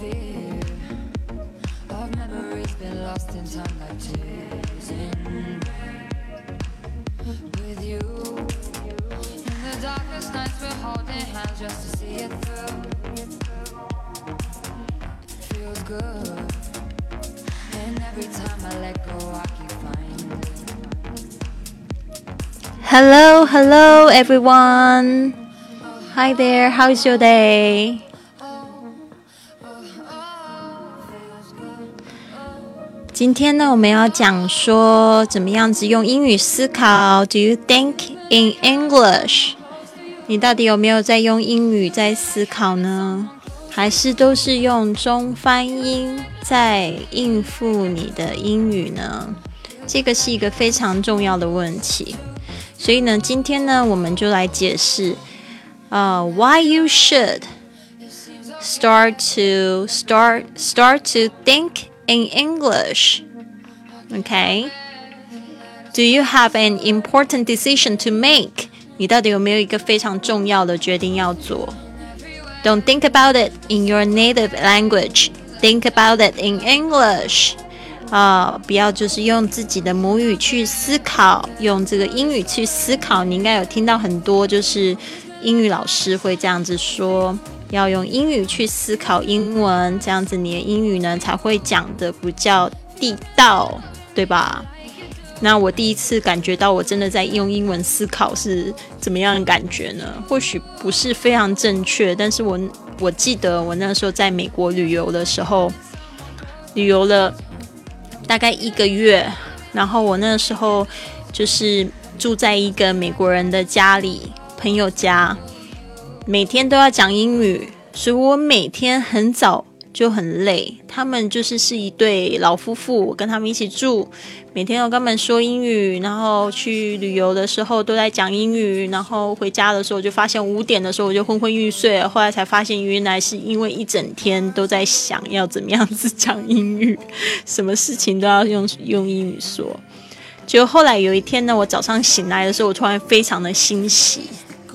fear of memories been lost in time like tears in. With you, in the darkest nights, we're holding hands just to see it through. Feels good, and every time I let go, I keep finding. Hello, hello, everyone. Hi there. How's your day? 今天呢，我们要讲说怎么样子用英语思考。Do you think in English？你到底有没有在用英语在思考呢？还是都是用中翻英在应付你的英语呢？这个是一个非常重要的问题。所以呢，今天呢，我们就来解释，呃、uh,，why you should start to start start to think in English. Okay? Do you have an important decision to make? 你到底有没有一个非常重要的决定要做？Don't think about it in your native language. Think about it in English. 啊、不要就是用自己的母语去思考，用这个英语去思考。你应该有听到很多，就是英语老师会这样子说， 要用英语去思考英文，这样子你的英语呢才会讲的比较地道，对吧？那我第一次感觉到我真的在用英文思考是怎么样的感觉呢？或许不是非常正确，但是我我记得我那时候在美国旅游的时候，旅游了大概一个月，然后我那时候就是住在一个美国人的家里，朋友家，每天都要讲英语，所以我每天很早就很累。他们就是是一对老夫妇，我跟他们一起住，每天要跟他们说英语，然后去旅游的时候都在讲英语，然后回家的时候就发现五点的时候我就昏昏欲睡。后来才发现原来是因为一整天都在想要怎么样子讲英语，什么事情都要用用英语说。就后来有一天呢，我早上醒来的时候，我突然非常的欣喜。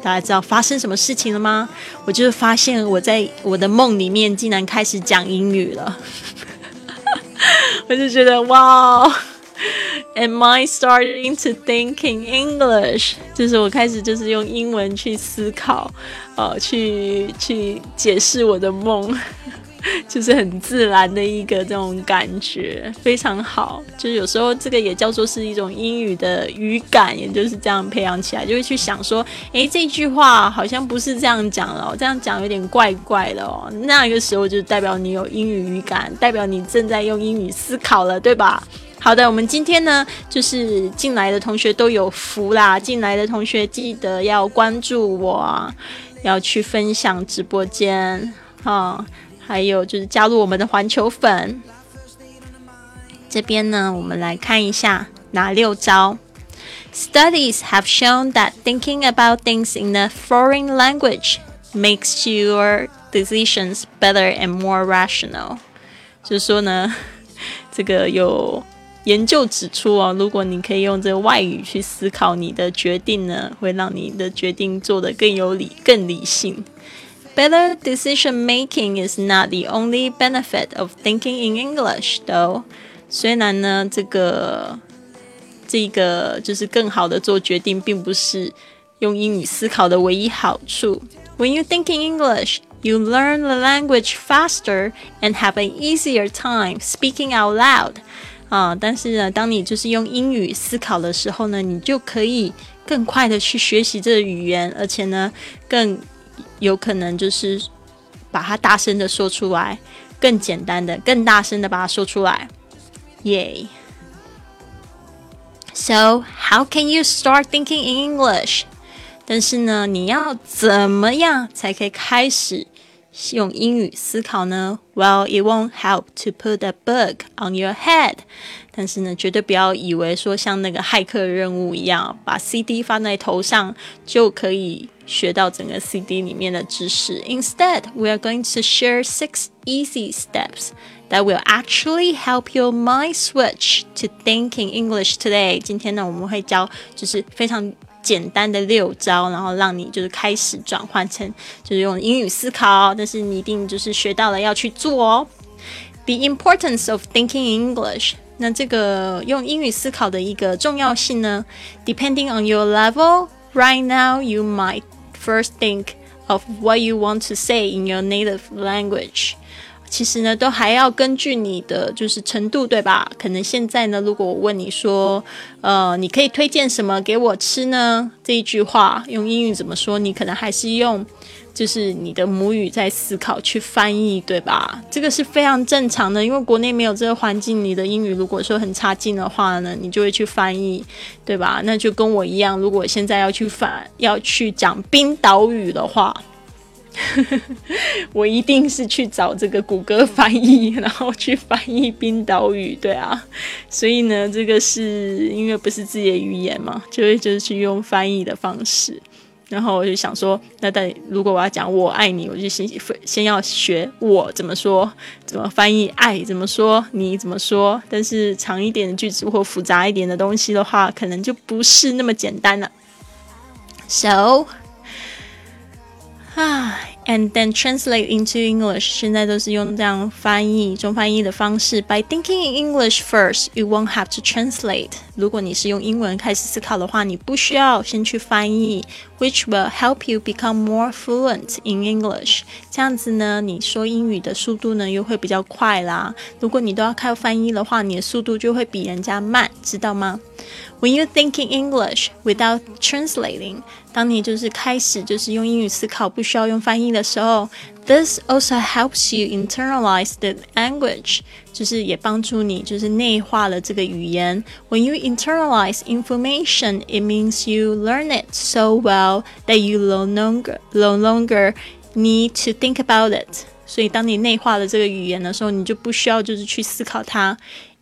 大家知道发生什么事情了吗？我就是发现我在我的梦里面竟然开始讲英语了，我就觉得哇，Am I starting to thinking English？就是我开始就是用英文去思考，呃，去去解释我的梦。就是很自然的一个这种感觉，非常好。就是有时候这个也叫做是一种英语的语感，也就是这样培养起来，就会去想说，诶，这句话好像不是这样讲了，这样讲有点怪怪的哦。那个时候就代表你有英语语感，代表你正在用英语思考了，对吧？好的，我们今天呢，就是进来的同学都有福啦。进来的同学记得要关注我，要去分享直播间，哈。还有就是加入我们的环球粉。这边呢，我们来看一下哪六招。Studies have shown that thinking about things in a foreign language makes your decisions better and more rational。就是说呢，这个有研究指出哦，如果你可以用这个外语去思考你的决定呢，会让你的决定做得更有理、更理性。Better decision making is not the only benefit of thinking in English, though. 虽然呢，这个这个就是更好的做决定，并不是用英语思考的唯一好处。When you think in English, you learn the language faster and have an easier time speaking out loud. 啊，但是呢，当你就是用英语思考的时候呢，你就可以更快的去学习这个语言，而且呢，更 有可能就是把它大声的说出来，更简单的、更大声的把它说出来，耶。So how can you start thinking in English？但是呢，你要怎么样才可以开始用英语思考呢？Well, it won't help to put a book on your head。但是呢，绝对不要以为说像那个骇客任务一样，把 CD 放在头上就可以学到整个 CD 里面的知识。Instead, we are going to share six easy steps that will actually help your mind switch to thinking English today。今天呢，我们会教就是非常 简单的六招，然后让你就是开始转换成就是用英语思考，但是你一定就是学到了要去做哦。The importance of thinking English，那这个用英语思考的一个重要性呢？Depending on your level, right now you might first think of what you want to say in your native language. 其实呢，都还要根据你的就是程度，对吧？可能现在呢，如果我问你说，呃，你可以推荐什么给我吃呢？这一句话用英语怎么说？你可能还是用就是你的母语在思考去翻译，对吧？这个是非常正常的，因为国内没有这个环境，你的英语如果说很差劲的话呢，你就会去翻译，对吧？那就跟我一样，如果现在要去翻要去讲冰岛语的话。我一定是去找这个谷歌翻译，然后去翻译冰岛语，对啊，所以呢，这个是因为不是自己的语言嘛，就会就是去用翻译的方式。然后我就想说，那但如果我要讲我爱你，我就先先要学我怎么说，怎么翻译爱，怎么说你怎么说。但是长一点的句子或复杂一点的东西的话，可能就不是那么简单了。So. 唉 ，and then translate into English，现在都是用这样翻译中翻译的方式。By thinking in English first, you won't have to translate。如果你是用英文开始思考的话，你不需要先去翻译，which will help you become more fluent in English。这样子呢，你说英语的速度呢又会比较快啦。如果你都要靠翻译的话，你的速度就会比人家慢，知道吗？When you think in English without translating，当你就是开始就是用英语思考，不需要用翻译 的时候，this also helps you internalize the language，就是也帮助你就是内化了这个语言。When you internalize information, it means you learn it so well that you no longer no longer need to think about it。所以当你内化了这个语言的时候，你就不需要就是去思考它。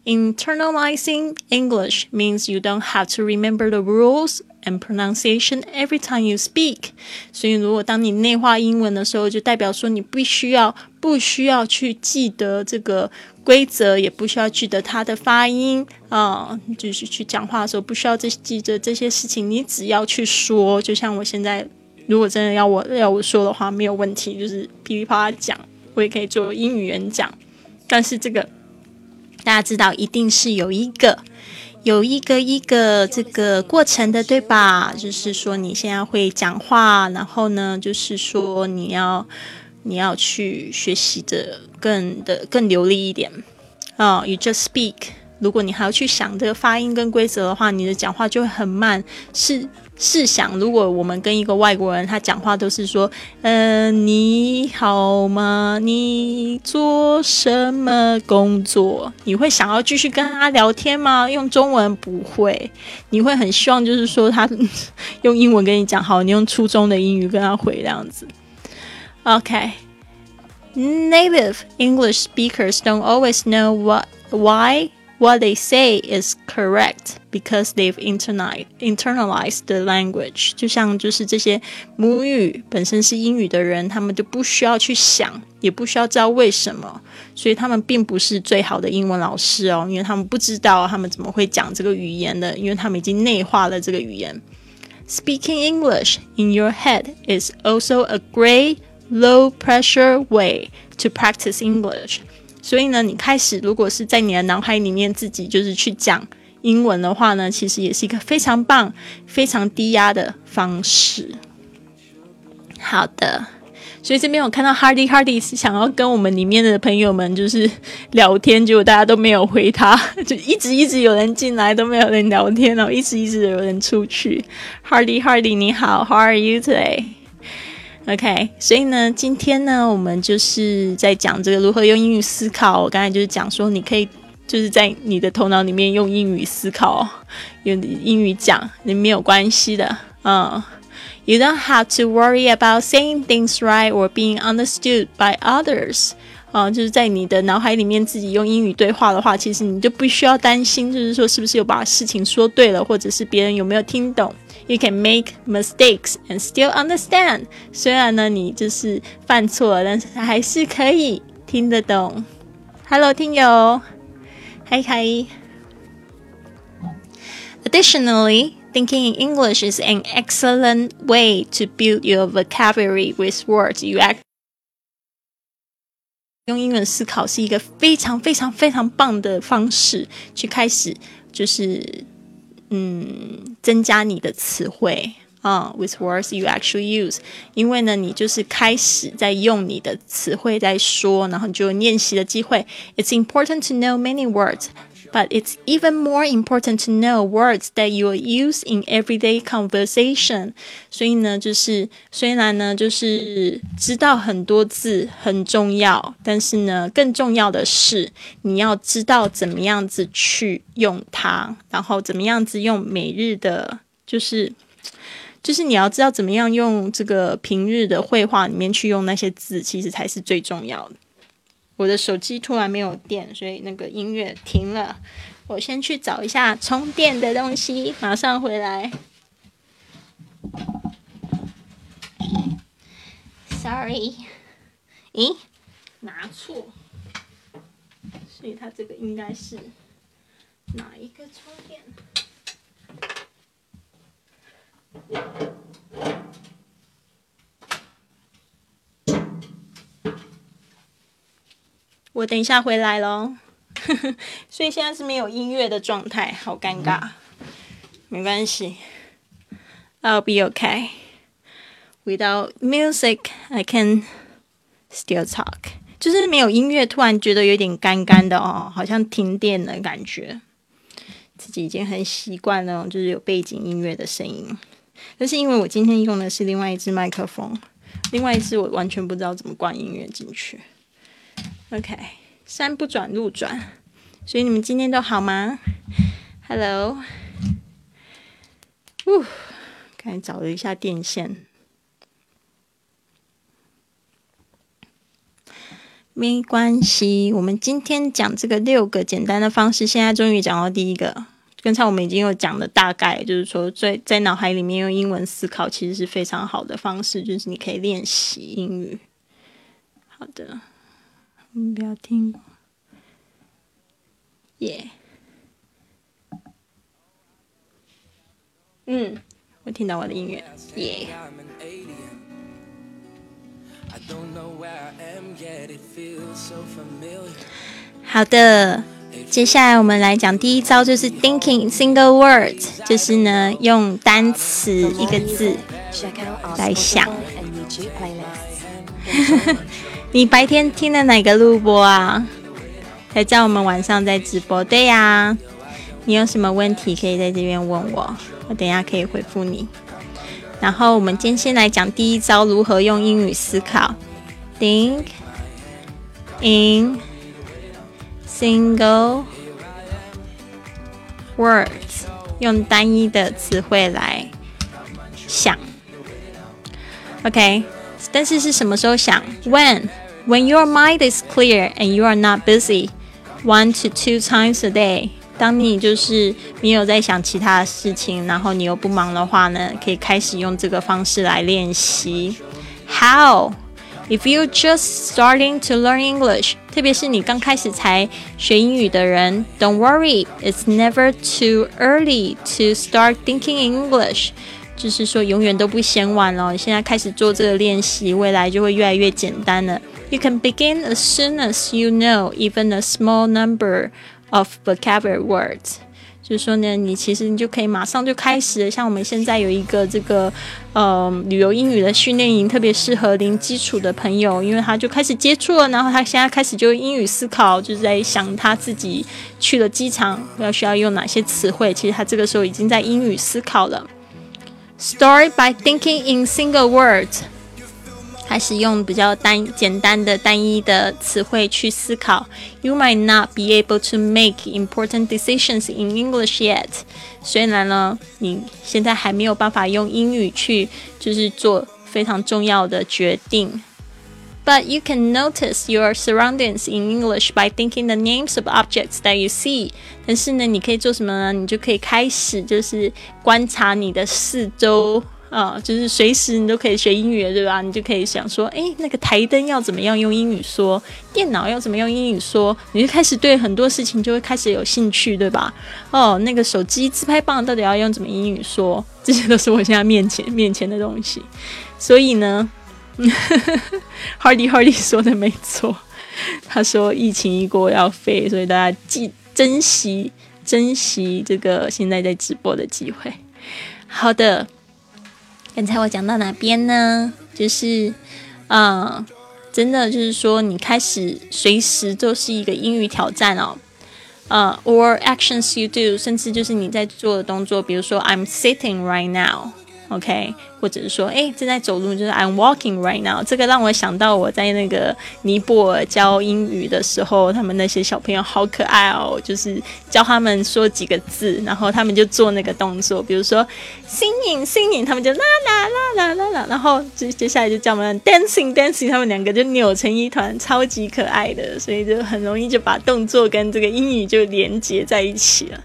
Internalizing English means you don't have to remember the rules and pronunciation every time you speak。所以，如果当你内化英文的时候，就代表说你必须要不需要去记得这个规则，也不需要记得它的发音啊，就是去讲话的时候不需要这记着这些事情，你只要去说。就像我现在，如果真的要我要我说的话，没有问题，就是噼里啪啦讲，我也可以做英语演讲。但是这个。大家知道，一定是有一个有一个一个这个过程的，对吧？就是说，你现在会讲话，然后呢，就是说你要你要去学习的更的更流利一点啊。You just speak。如果你还要去想这个发音跟规则的话，你的讲话就会很慢。试。试想，如果我们跟一个外国人，他讲话都是说，嗯，你好吗？你做什么工作？你会想要继续跟他聊天吗？用中文不会，你会很希望就是说他用英文跟你讲，好，你用初中的英语跟他回这样子。OK，native English speakers don't always know what why. what they say is correct because they've internalized internalized the language。就像就是这些母语本身是英语的人，他们就不需要去想，也不需要知道为什么，所以他们并不是最好的英文老师哦，因为他们不知道他们怎么会讲这个语言的，因为他们已经内化了这个语言。Speaking English in your head is also a great low pressure way to practice English. 所以呢，你开始如果是在你的脑海里面自己就是去讲英文的话呢，其实也是一个非常棒、非常低压的方式。好的，所以这边我看到 Hardy Hardy 是想要跟我们里面的朋友们就是聊天，结果大家都没有回他，就一直一直有人进来都没有人聊天，然后一直一直有人出去。Hardy Hardy 你好，How are you today？OK，所以呢，今天呢，我们就是在讲这个如何用英语思考。我刚才就是讲说，你可以就是在你的头脑里面用英语思考，用英语讲，你没有关系的。嗯，You don't have to worry about saying things right or being understood by others。啊，就是在你的脑海里面自己用英语对话的话，其实你就不需要担心，就是说是不是有把事情说对了，或者是别人有没有听懂。You can make mistakes and still understand。虽然呢，你就是犯错了，但是还是可以听得懂。Hello，听友，嗨嗨。Additionally, thinking in English is an excellent way to build your vocabulary with words you act. 用英文思考是一个非常非常非常棒的方式，去开始就是 嗯增加你的词汇啊、，with words you actually use。因为呢，你就是开始在用你的词汇在说，然后你就练习的机会。It's important to know many words but it's even more important to know words that you will use in everyday conversation。所以呢，就是虽然呢，就是知道很多字很重要，但是呢，更重要的是你要知道怎么样子去用它，然后怎么样子用每日的，就是就是你要知道怎么样用这个平日的绘画里面去用那些字，其实才是最重要的。我的手机突然没有电，所以那个音乐停了。我先去找一下充电的东西，马上回来。Sorry，咦，拿错，所以它这个应该是哪一个充电？我等一下回来喽，所以现在是没有音乐的状态，好尴尬。没关系，I'll be okay. Without music, I can still talk. 就是没有音乐，突然觉得有点干干的哦，好像停电的感觉。自己已经很习惯了，就是有背景音乐的声音。但是因为我今天用的是另外一支麦克风，另外一支我完全不知道怎么关音乐进去。OK，山不转路转，所以你们今天都好吗？Hello，呜，刚才找了一下电线，没关系。我们今天讲这个六个简单的方式，现在终于讲到第一个。刚才我们已经有讲的大概，就是说在在脑海里面用英文思考，其实是非常好的方式，就是你可以练习英语。好的。你不要听，耶！嗯，我听到我的音乐，耶！好的，接下来我们来讲第一招，就是 thinking single words，就是呢用单词一个字来想。你白天听了哪个录播啊？才叫我们晚上在直播。对呀，你有什么问题可以在这边问我，我等下可以回复你。然后我们今天先来讲第一招，如何用英语思考。Think in single words，用单一的词汇来想。OK，但是是什么时候想？When？？When？When your mind is clear and you are not busy one to two times a day，当你就是没有在想其他的事情，然后你又不忙的话呢，可以开始用这个方式来练习。How? If you're just starting to learn English，特别是你刚开始才学英语的人，Don't worry, it's never too early to start thinking English。就是说，永远都不嫌晚了。你现在开始做这个练习，未来就会越来越简单了。 You can begin as soon as you know even a small number of vocabulary words。就是说呢，你其实你就可以马上就开始。像我们现在有一个这个呃旅游英语的训练营，特别适合零基础的朋友，因为他就开始接触了，然后他现在开始就英语思考，就是在想他自己去了机场要需要用哪些词汇。其实他这个时候已经在英语思考了。Start by thinking in single words。开始用比较单简单的单一的词汇去思考。You might not be able to make important decisions in English yet。虽然呢，你现在还没有办法用英语去就是做非常重要的决定。But you can notice your surroundings in English by thinking the names of objects that you see。但是呢，你可以做什么呢？你就可以开始就是观察你的四周。啊，就是随时你都可以学英语，对吧？你就可以想说，诶，那个台灯要怎么样用英语说？电脑要怎么用英语说？你就开始对很多事情就会开始有兴趣，对吧？哦，那个手机自拍棒到底要用怎么英语说？这些都是我现在面前面前的东西。所以呢，Hardy Hardy 说的没错，他说疫情一过要飞，所以大家记珍惜珍惜这个现在在直播的机会。好的。刚才我讲到哪边呢？就是，嗯，真的就是说，你开始随时就是一个英语挑战哦，呃，or actions you do，甚至就是你在做的动作，比如说，I'm sitting right now。OK，或者是说，哎，正在走路，就是 I'm walking right now。这个让我想到我在那个尼泊尔教英语的时候，他们那些小朋友好可爱哦，就是教他们说几个字，然后他们就做那个动作，比如说 singing singing，他们就啦啦啦啦啦啦，然后接接下来就叫我们 dancing dancing，他们两个就扭成一团，超级可爱的，所以就很容易就把动作跟这个英语就连接在一起了。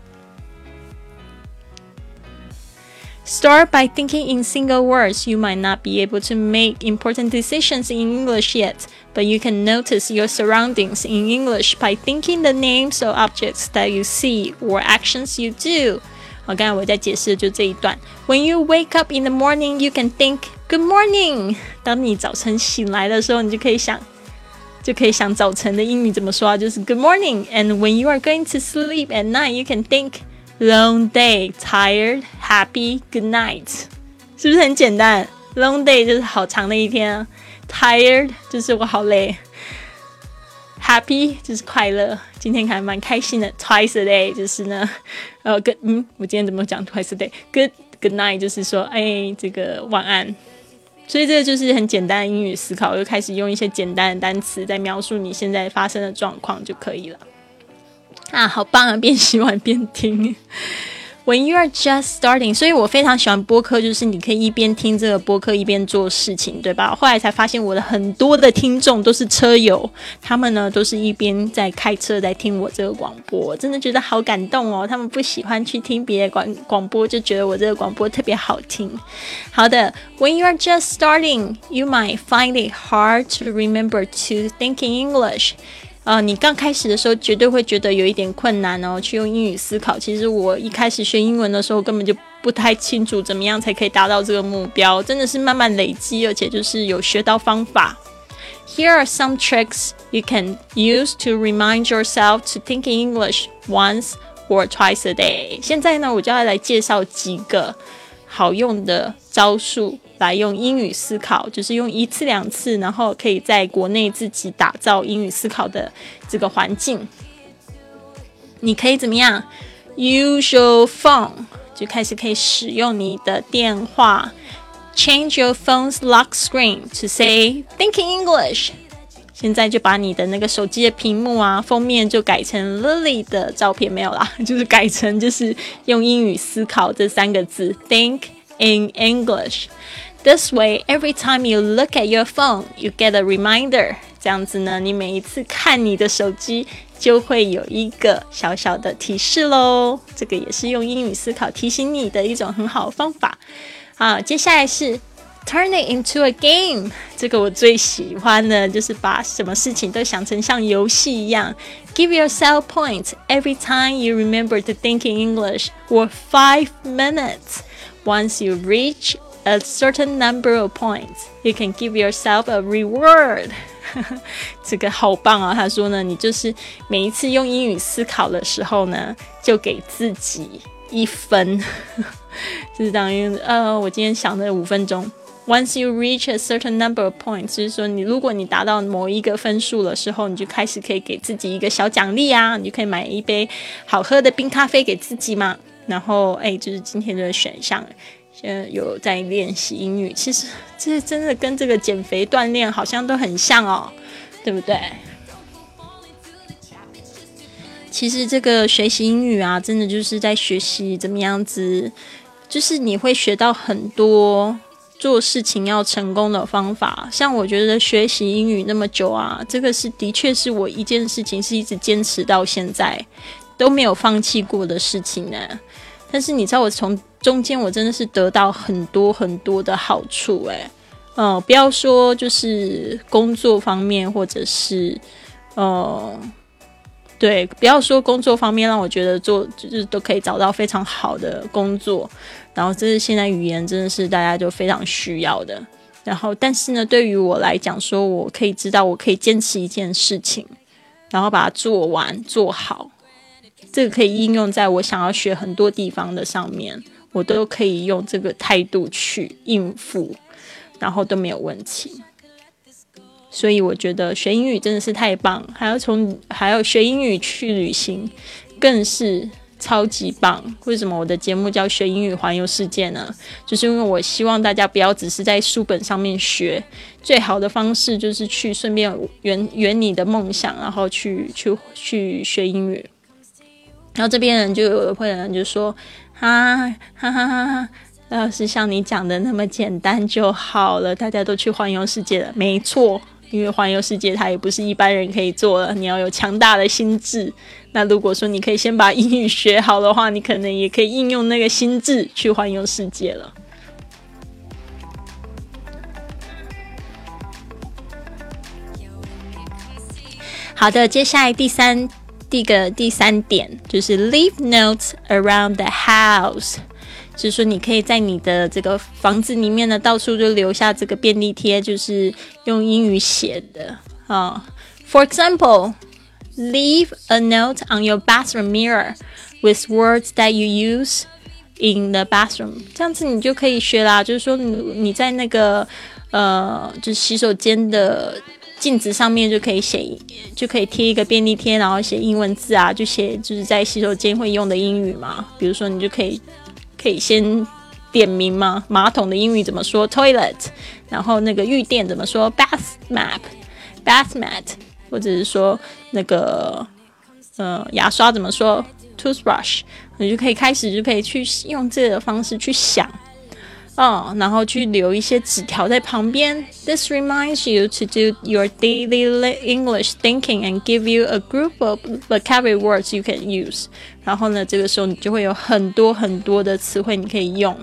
Start by thinking in single words. You might not be able to make important decisions in English yet, but you can notice your surroundings in English by thinking the names of objects that you see or actions you do. 我刚才我在解释的就这一段。When you wake up in the morning, you can think "Good morning." 当你早晨醒来的时候，你就可以想，就可以想早晨的英语怎么说啊？就是 "Good morning." And when you are going to sleep at night, you can think Long day, tired, happy, good night，是不是很简单？Long day 就是好长的一天啊，Tired 就是我好累，Happy 就是快乐，今天还蛮开心的。Twice a day 就是呢，呃，Good，嗯，我今天怎么讲 Twice a day？Good, good night 就是说，哎，这个晚安。所以这个就是很简单的英语思考，又开始用一些简单的单词在描述你现在发生的状况就可以了。啊，好棒啊！边洗碗边听。When you are just starting，所以我非常喜欢播客，就是你可以一边听这个播客一边做事情，对吧？后来才发现我的很多的听众都是车友，他们呢都是一边在开车在听我这个广播，真的觉得好感动哦。他们不喜欢去听别的广广播，就觉得我这个广播特别好听。好的，When you are just starting，you might find it hard to remember to think in English。呃，你刚开始的时候绝对会觉得有一点困难哦，去用英语思考。其实我一开始学英文的时候，根本就不太清楚怎么样才可以达到这个目标，真的是慢慢累积，而且就是有学到方法。Here are some tricks you can use to remind yourself to think in English once or twice a day。现在呢，我就要来介绍几个好用的招数。来用英语思考，就是用一次两次，然后可以在国内自己打造英语思考的这个环境。你可以怎么样？Use your phone，就开始可以使用你的电话。Change your phone's lock screen to say "Thinking English"。现在就把你的那个手机的屏幕啊，封面就改成 Lily 的照片，没有啦，就是改成就是用英语思考这三个字，Think in English。This way, every time you look at your phone, you get a reminder. 这样子呢，你每一次看你的手机，就会有一个小小的提示喽。这个也是用英语思考提醒你的一种很好的方法。好，接下来是 turn it into a game。这个我最喜欢的就是把什么事情都想成像游戏一样。Give yourself points every time you remember to think in English for five minutes. Once you reach a certain number of points, you can give yourself a reward. 这个好棒啊！他说呢，你就是每一次用英语思考的时候呢，就给自己一分，就是等于呃，我今天想的五分钟。Once you reach a certain number of points，就是说你如果你达到某一个分数的时候，你就开始可以给自己一个小奖励啊，你就可以买一杯好喝的冰咖啡给自己嘛。然后哎，就是今天的选项。现在有在练习英语，其实这真的跟这个减肥锻炼好像都很像哦，对不对？其实这个学习英语啊，真的就是在学习怎么样子，就是你会学到很多做事情要成功的方法。像我觉得学习英语那么久啊，这个是的确是我一件事情是一直坚持到现在都没有放弃过的事情呢。但是你知道我从中间我真的是得到很多很多的好处诶。嗯，不要说就是工作方面，或者是呃，对，不要说工作方面让我觉得做就是都可以找到非常好的工作，然后这是现在语言真的是大家就非常需要的。然后，但是呢，对于我来讲，说我可以知道我可以坚持一件事情，然后把它做完做好，这个可以应用在我想要学很多地方的上面，我都可以用这个态度去应付。然后都没有问题，所以我觉得学英语真的是太棒，还要从还要学英语去旅行，更是超级棒。为什么我的节目叫学英语环游世界呢？就是因为我希望大家不要只是在书本上面学，最好的方式就是去顺便圆圆你的梦想，然后去去去学英语。然后这边人就有的会人就说，哈哈哈哈哈。要是像你讲的那么简单就好了，大家都去环游世界了，没错，因为环游世界它也不是一般人可以做的，你要有强大的心智。那如果说你可以先把英语学好的话，你可能也可以应用那个心智去环游世界了。好的，接下来第三第个第三点就是 leave notes around the house。就是说，你可以在你的这个房子里面呢，到处就留下这个便利贴，就是用英语写的啊。For example, leave a note on your bathroom mirror with words that you use in the bathroom。这样子你就可以学啦。就是说，你你在那个呃，就是洗手间的镜子上面就可以写，就可以贴一个便利贴，然后写英文字啊，就写就是在洗手间会用的英语嘛。比如说，你就可以。可以先点名吗？马桶的英语怎么说？Toilet。然后那个浴垫怎么说？Bath map，bath mat。或者是说那个呃牙刷怎么说？Toothbrush。你就可以开始就可以去用这个方式去想。哦，然后去留一些纸条在旁边。This reminds you to do your daily English thinking and give you a group of vocabulary words you can use。然后呢，这个时候你就会有很多很多的词汇你可以用。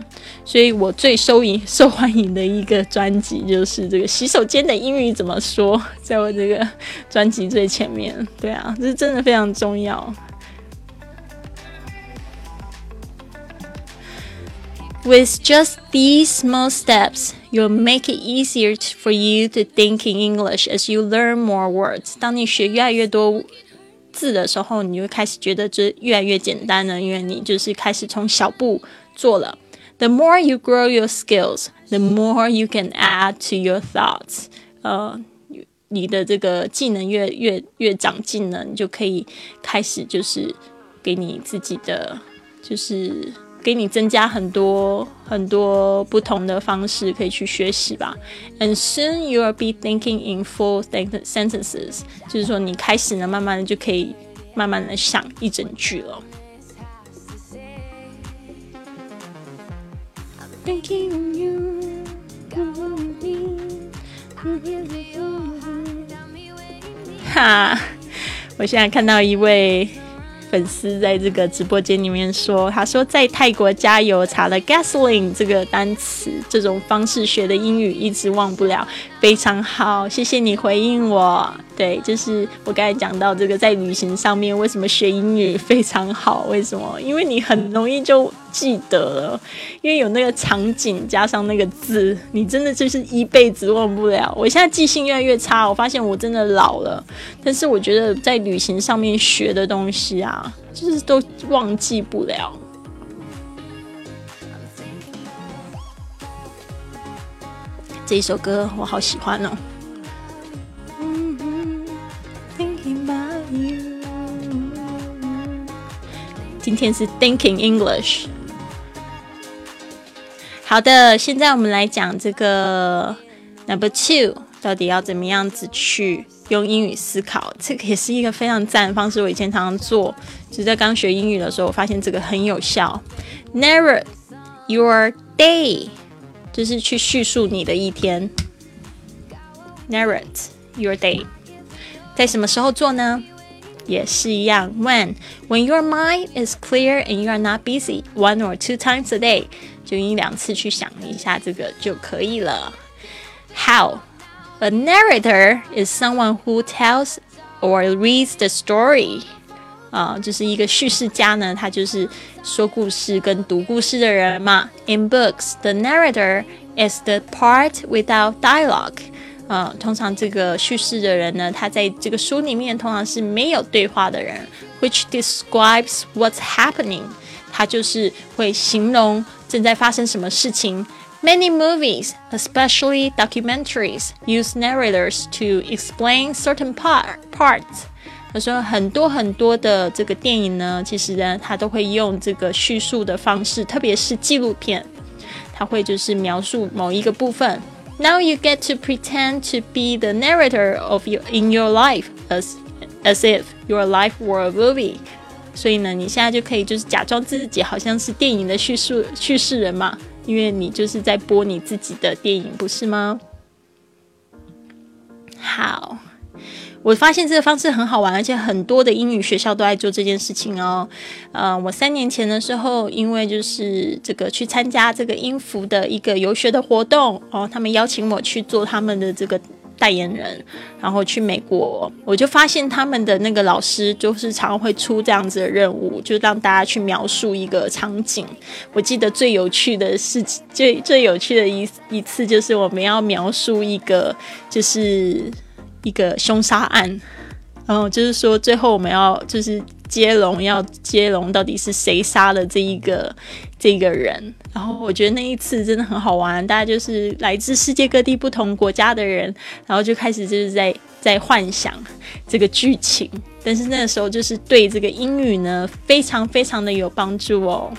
所以我最受迎受欢迎的一个专辑就是这个洗手间的英语怎么说，在我这个专辑最前面。对啊，这真的非常重要。With just these small steps, you'll make it easier for you to think in English as you learn more words. 当你学越来越多字的时候，你就开始觉得这越来越简单了，因为你就是开始从小步做了。The more you grow your skills, the more you can add to your thoughts. 呃，你的这个技能越越越长进呢，你就可以开始就是给你自己的就是。 给你增加很多很多不同的方式可以去学习吧。And soon you will be thinking in full sentences，就是说你开始呢，慢慢的就可以慢慢的想一整句了。哈，我现在看到一位。粉丝在这个直播间里面说：“他说在泰国加油，查了 gasoline 这个单词，这种方式学的英语一直忘不了，非常好，谢谢你回应我。对，就是我刚才讲到这个在旅行上面，为什么学英语非常好？为什么？因为你很容易就记得了，因为有那个场景加上那个字，你真的就是一辈子忘不了。我现在记性越来越差，我发现我真的老了。但是我觉得在旅行上面学的东西啊。”就是都忘记不了。这一首歌我好喜欢哦。今天是 Thinking English。好的，现在我们来讲这个 Number Two，到底要怎么样子去？用英语思考，这个也是一个非常赞的方式。我以前常常做，就在刚学英语的时候，我发现这个很有效。Narrate your day，就是去叙述你的一天。Narrate your day，在什么时候做呢也是一样。When when your mind is clear and you are not busy one or two times a day，就一两次去想一下这个就可以了。How a narrator is someone who tells or reads the story. 啊，就是一个叙事家呢，他就是说故事跟读故事的人嘛。In books, the narrator is the part without dialogue. 呃，通常这个叙事的人呢，他在这个书里面通常是没有对话的人，which describes what's happening. 他就是会形容正在发生什么事情。Many movies, especially documentaries, use narrators to explain certain part parts. 他说很多很多的这个电影呢，其实呢，他都会用这个叙述的方式，特别是纪录片，他会就是描述某一个部分。Now you get to pretend to be the narrator of your in your life as as if your life were a movie。所以呢，你现在就可以就是假装自己好像是电影的叙述叙事人嘛，因为你就是在播你自己的电影，不是吗？好。我发现这个方式很好玩，而且很多的英语学校都在做这件事情哦。呃，我三年前的时候，因为就是这个去参加这个音符的一个游学的活动哦，他们邀请我去做他们的这个代言人，然后去美国，我就发现他们的那个老师就是常会出这样子的任务，就让大家去描述一个场景。我记得最有趣的事情，最最有趣的一一次就是我们要描述一个就是。一个凶杀案，然后就是说，最后我们要就是接龙，要接龙到底是谁杀了这一个这个人。然后我觉得那一次真的很好玩，大家就是来自世界各地不同国家的人，然后就开始就是在在幻想这个剧情。但是那个时候就是对这个英语呢，非常非常的有帮助哦。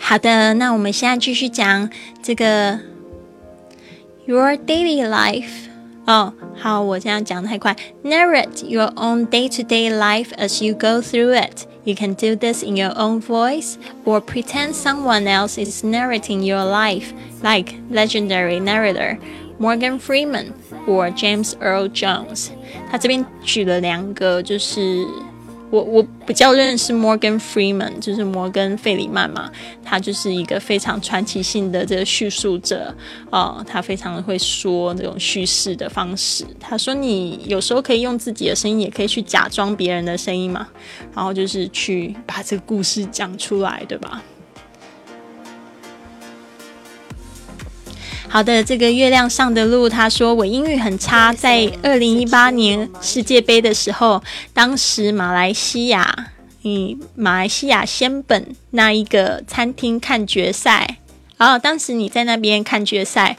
好的，那我们现在继续讲这个 your daily life。哦，好，我这样讲太快。Narrate your own day-to-day life as you go through it. You can do this in your own voice or pretend someone else is narrating your life, like legendary narrator Morgan Freeman or James Earl Jones。他这边举了两个，就是 我我比较认识 Morgan Freeman，就是摩根费里曼嘛，他就是一个非常传奇性的这个叙述者啊，他非常会说这种叙事的方式。他说你有时候可以用自己的声音，也可以去假装别人的声音嘛，然后就是去把这个故事讲出来，对吧？好的，这个月亮上的路，他说我英语很差，在二零一八年世界杯的时候，当时马来西亚，嗯，马来西亚仙本那一个餐厅看决赛，然后当时你在那边看决赛，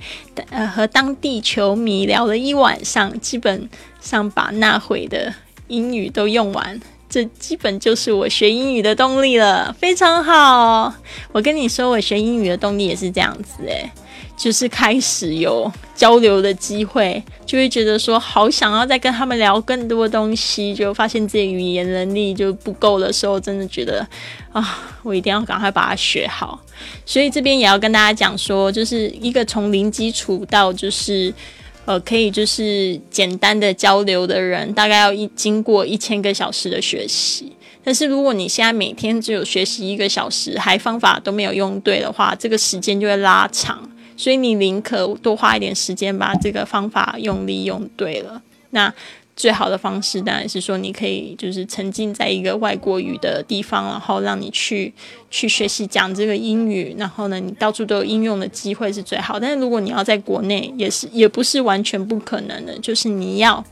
呃，和当地球迷聊了一晚上，基本上把那会的英语都用完，这基本就是我学英语的动力了，非常好。我跟你说，我学英语的动力也是这样子，诶。就是开始有交流的机会，就会觉得说好想要再跟他们聊更多东西，就发现自己语言能力就不够的时候，真的觉得啊，我一定要赶快把它学好。所以这边也要跟大家讲说，就是一个从零基础到就是呃可以就是简单的交流的人，大概要一经过一千个小时的学习。但是如果你现在每天只有学习一个小时，还方法都没有用对的话，这个时间就会拉长。所以你宁可多花一点时间把这个方法用力用对了。那最好的方式当然是说，你可以就是沉浸在一个外国语的地方，然后让你去去学习讲这个英语，然后呢，你到处都有应用的机会是最好。但是如果你要在国内，也是也不是完全不可能的，就是你要。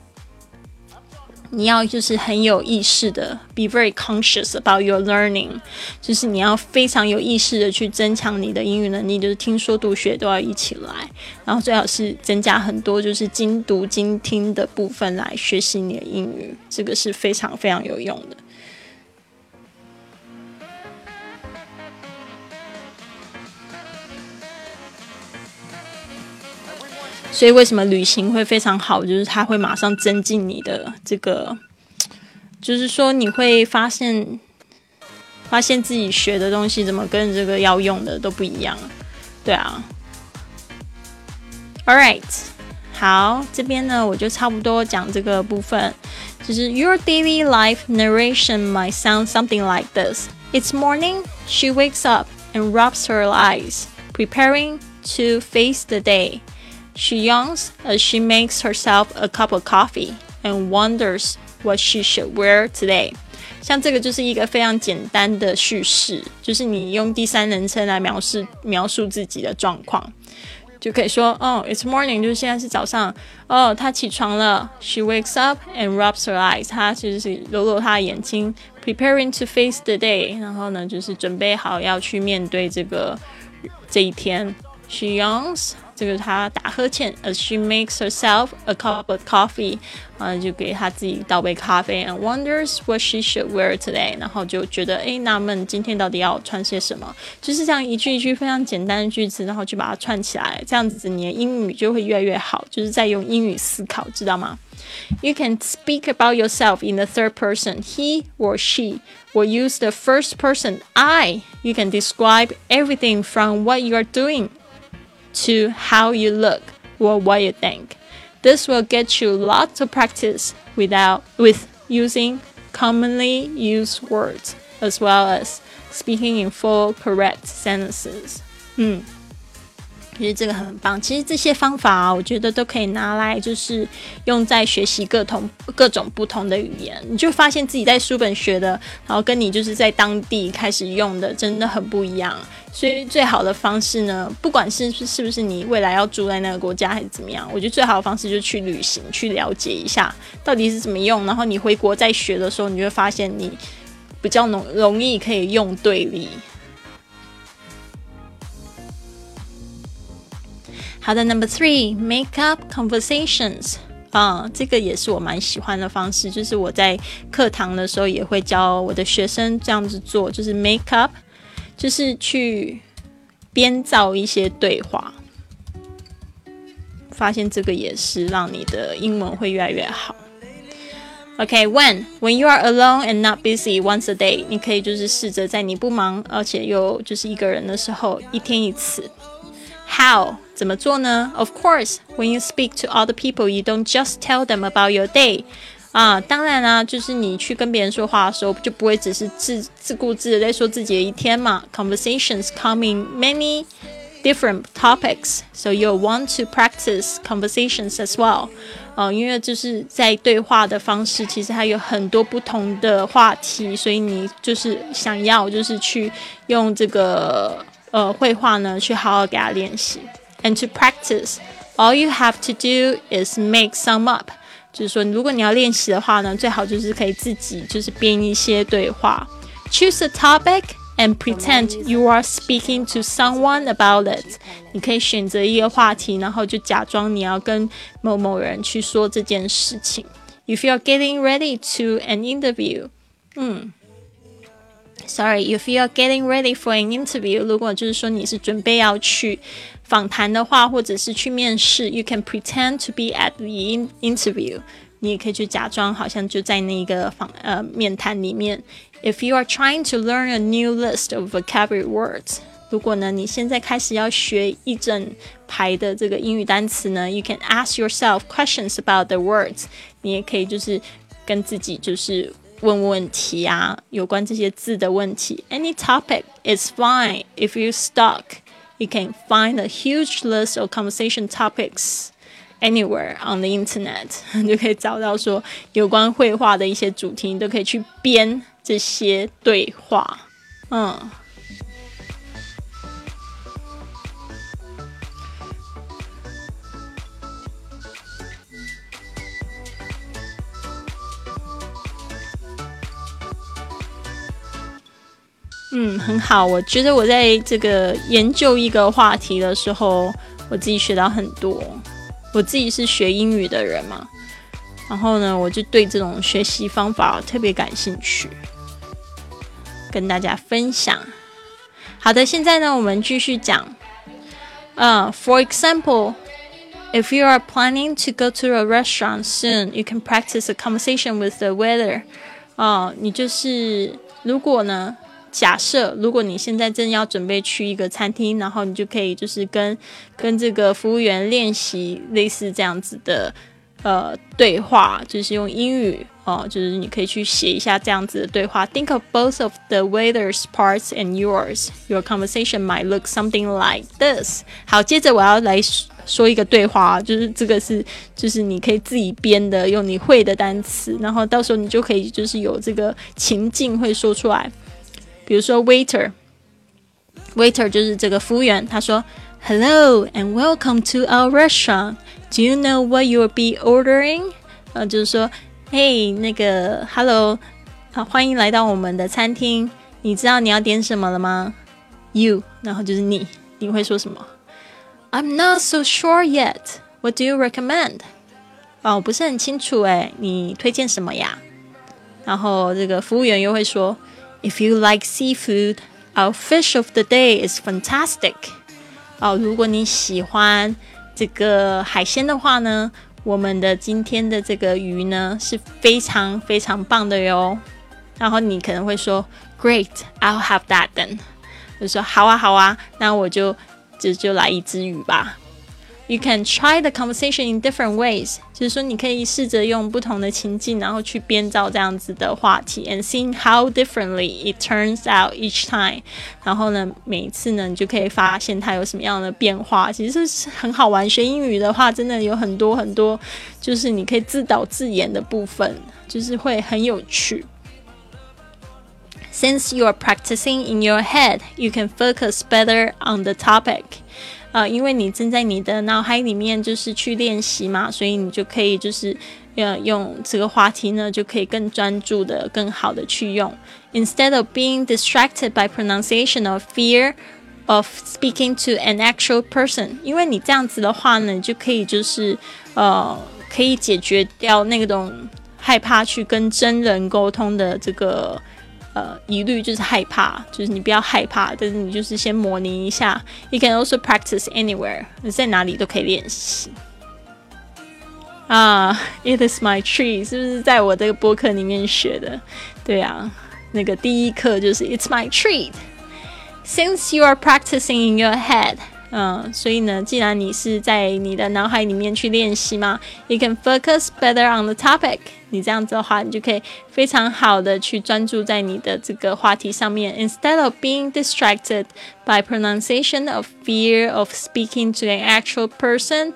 你要就是很有意识的，be very conscious about your learning，就是你要非常有意识的去增强你的英语能力，就是听说读写都要一起来，然后最好是增加很多就是精读精听的部分来学习你的英语，这个是非常非常有用的。所以为什么旅行会非常好？就是它会马上增进你的这个，就是说你会发现发现自己学的东西怎么跟这个要用的都不一样。对啊。All right，好，这边呢我就差不多讲这个部分，就是 Your daily life narration might sound something like this. It's morning. She wakes up and rubs her eyes, preparing to face the day. She yawns as she makes herself a cup of coffee and wonders what she should wear today. 像这个就是一个非常简单的叙事，就是你用第三人称来描述描述自己的状况。就可以说，哦，It's morning，就是现在是早上。哦，她起床了。She wakes up and rubs her eyes。她其实是揉揉她的眼睛，preparing to face the day。然后呢，就是准备好要去面对这个这一天。She yawns。 这个她打呵欠，as she makes herself a cup of coffee，啊，就给她自己倒杯咖啡，and wonders what she should wear today，然后就觉得哎纳闷今天到底要穿些什么，就是这样一句一句非常简单的句子，然后就把它串起来，这样子你的英语就会越来越好，就是在用英语思考，知道吗？You can speak about yourself in the third person, he or she, or use the first person, I. You can describe everything from what you are doing to how you look or what you think. This will get you lots of practice without with using commonly used words as well as speaking in full correct sentences. 嗯。其实这个很棒。其实这些方法啊，我觉得都可以拿来，就是用在学习各同各种不同的语言。你就发现自己在书本学的，然后跟你就是在当地开始用的，真的很不一样。所以最好的方式呢，不管是是不是你未来要住在那个国家还是怎么样，我觉得最好的方式就是去旅行，去了解一下到底是怎么用。然后你回国再学的时候，你就会发现你比较容容易可以用对力。好的，Number three，make up conversations 啊，这个也是我蛮喜欢的方式，就是我在课堂的时候也会教我的学生这样子做，就是 make up，就是去编造一些对话。发现这个也是让你的英文会越来越好。OK，when when you are alone and not busy once a day，你可以就是试着在你不忙而且又就是一个人的时候，一天一次。How 怎么做呢？Of course, when you speak to other people, you don't just tell them about your day. 啊，当然啦，就是你去跟别人说话的时候，就不会只是自自顾自的在说自己的一天嘛。Conversations come in many different topics, so you want to practice conversations as well. 啊，因为就是在对话的方式，其实还有很多不同的话题，所以你就是想要就是去用这个。呃，绘画呢，去好好给他练习。And to practice, all you have to do is make some up。就是说，如果你要练习的话呢，最好就是可以自己就是编一些对话。Choose a topic and pretend you are speaking to someone about it。你可以选择一个话题，然后就假装你要跟某某人去说这件事情。If you are getting ready to an interview，嗯。Sorry, if you are getting ready for an interview，如果就是说你是准备要去 访谈的话，或者是去面试，you can pretend to be at the interview。你也可以去假装好像就在那个访呃面谈里面。If you are trying to learn a new list of vocabulary words，如果呢你现在开始要学一整排的这个英语单词呢，you can ask yourself questions about the words。你也可以就是跟自己就是。问问题啊，有关这些字的问题。Any topic is fine if you stuck. You can find a huge list of conversation topics anywhere on the internet，就可以找到说有关绘画的一些主题，你都可以去编这些对话。嗯。 嗯，很好。我觉得我在这个研究一个话题的时候，我自己学到很多。我自己是学英语的人嘛，然后呢，我就对这种学习方法特别感兴趣，跟大家分享。好的，现在呢，我们继续讲。呃，For example, if you are planning to go to a restaurant soon, you can practice a conversation with the waiter. 哦，你就是如果呢？假设如果你现在正要准备去一个餐厅，然后你就可以就是跟跟这个服务员练习类似这样子的呃对话，就是用英语哦，就是你可以去写一下这样子的对话。Think of both of the waiter's parts and yours. Your conversation might look something like this. 好，接着我要来说一个对话，就是这个是就是你可以自己编的，用你会的单词，然后到时候你就可以就是有这个情境会说出来。比如说 waiter，waiter 就是这个服务员，他说 Hello and welcome to our restaurant. Do you know what you'll be ordering？呃，就是说，嘿，那个 Hello，好，欢迎来到我们的餐厅。你知道你要点什么了吗？You，然后就是你，你会说什么？I'm not so sure yet. What do you recommend？哦，我不是很清楚诶，你推荐什么呀？然后这个服务员又会说。If you like seafood, our fish of the day is fantastic. 哦，如果你喜欢这个海鲜的话呢，我们的今天的这个鱼呢是非常非常棒的哟。然后你可能会说，Great, I'll have that then。就说好啊好啊，那我就就就来一只鱼吧。You can try the conversation in different ways，就是说你可以试着用不同的情境，然后去编造这样子的话题，and see how differently it turns out each time。然后呢，每一次呢，你就可以发现它有什么样的变化。其实是很好玩。学英语的话，真的有很多很多，就是你可以自导自演的部分，就是会很有趣。Since you are practicing in your head, you can focus better on the topic. 呃，因为你正在你的脑海里面就是去练习嘛，所以你就可以就是呃用这个话题呢，就可以更专注的、更好的去用。Instead of being distracted by pronunciation or fear of speaking to an actual person，因为你这样子的话呢，就可以就是呃可以解决掉那种害怕去跟真人沟通的这个。呃，疑虑就是害怕，就是你不要害怕，但是你就是先模拟一下。You can also practice anywhere，你在哪里都可以练习。啊，It is my tree，是不是在我这个播客里面学的？对啊，那个第一课就是 It's my treat。Since you are practicing in your head。嗯，所以呢，既然你是在你的脑海里面去练习嘛，you can focus better on the topic。你这样子的话，你就可以非常好的去专注在你的这个话题上面，instead of being distracted by pronunciation of fear of speaking to an actual person。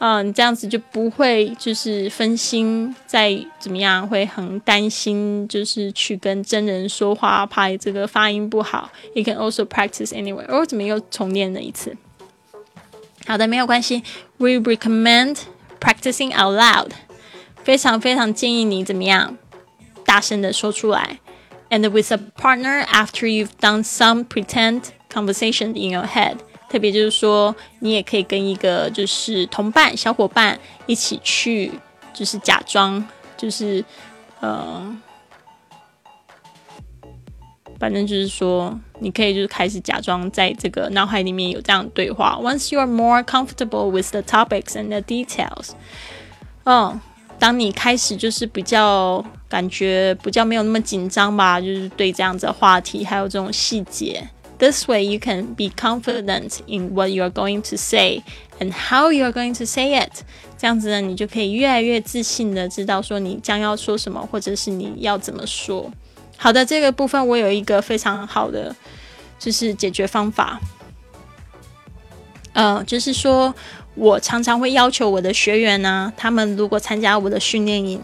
嗯，你这样子就不会就是分心，在怎么样会很担心，就是去跟真人说话，怕这个发音不好。You can also practice anyway。哦，怎么又重念了一次？好的，没有关系。We recommend practicing out loud，非常非常建议你怎么样，大声的说出来。And with a partner after you've done some pretend conversation in your head，特别就是说，你也可以跟一个就是同伴、小伙伴一起去，就是假装，就是呃。 反正就是说，你可以就是开始假装在这个脑海里面有这样的对话。Once you are more comfortable with the topics and the details，嗯，当你开始就是比较感觉比较没有那么紧张吧，就是对这样子的话题还有这种细节。This way you can be confident in what you are going to say and how you are going to say it。这样子呢，你就可以越来越自信的知道说你将要说什么，或者是你要怎么说。好的，这个部分我有一个非常好的就是解决方法。呃，就是说我常常会要求我的学员呢，他们如果参加我的训练营，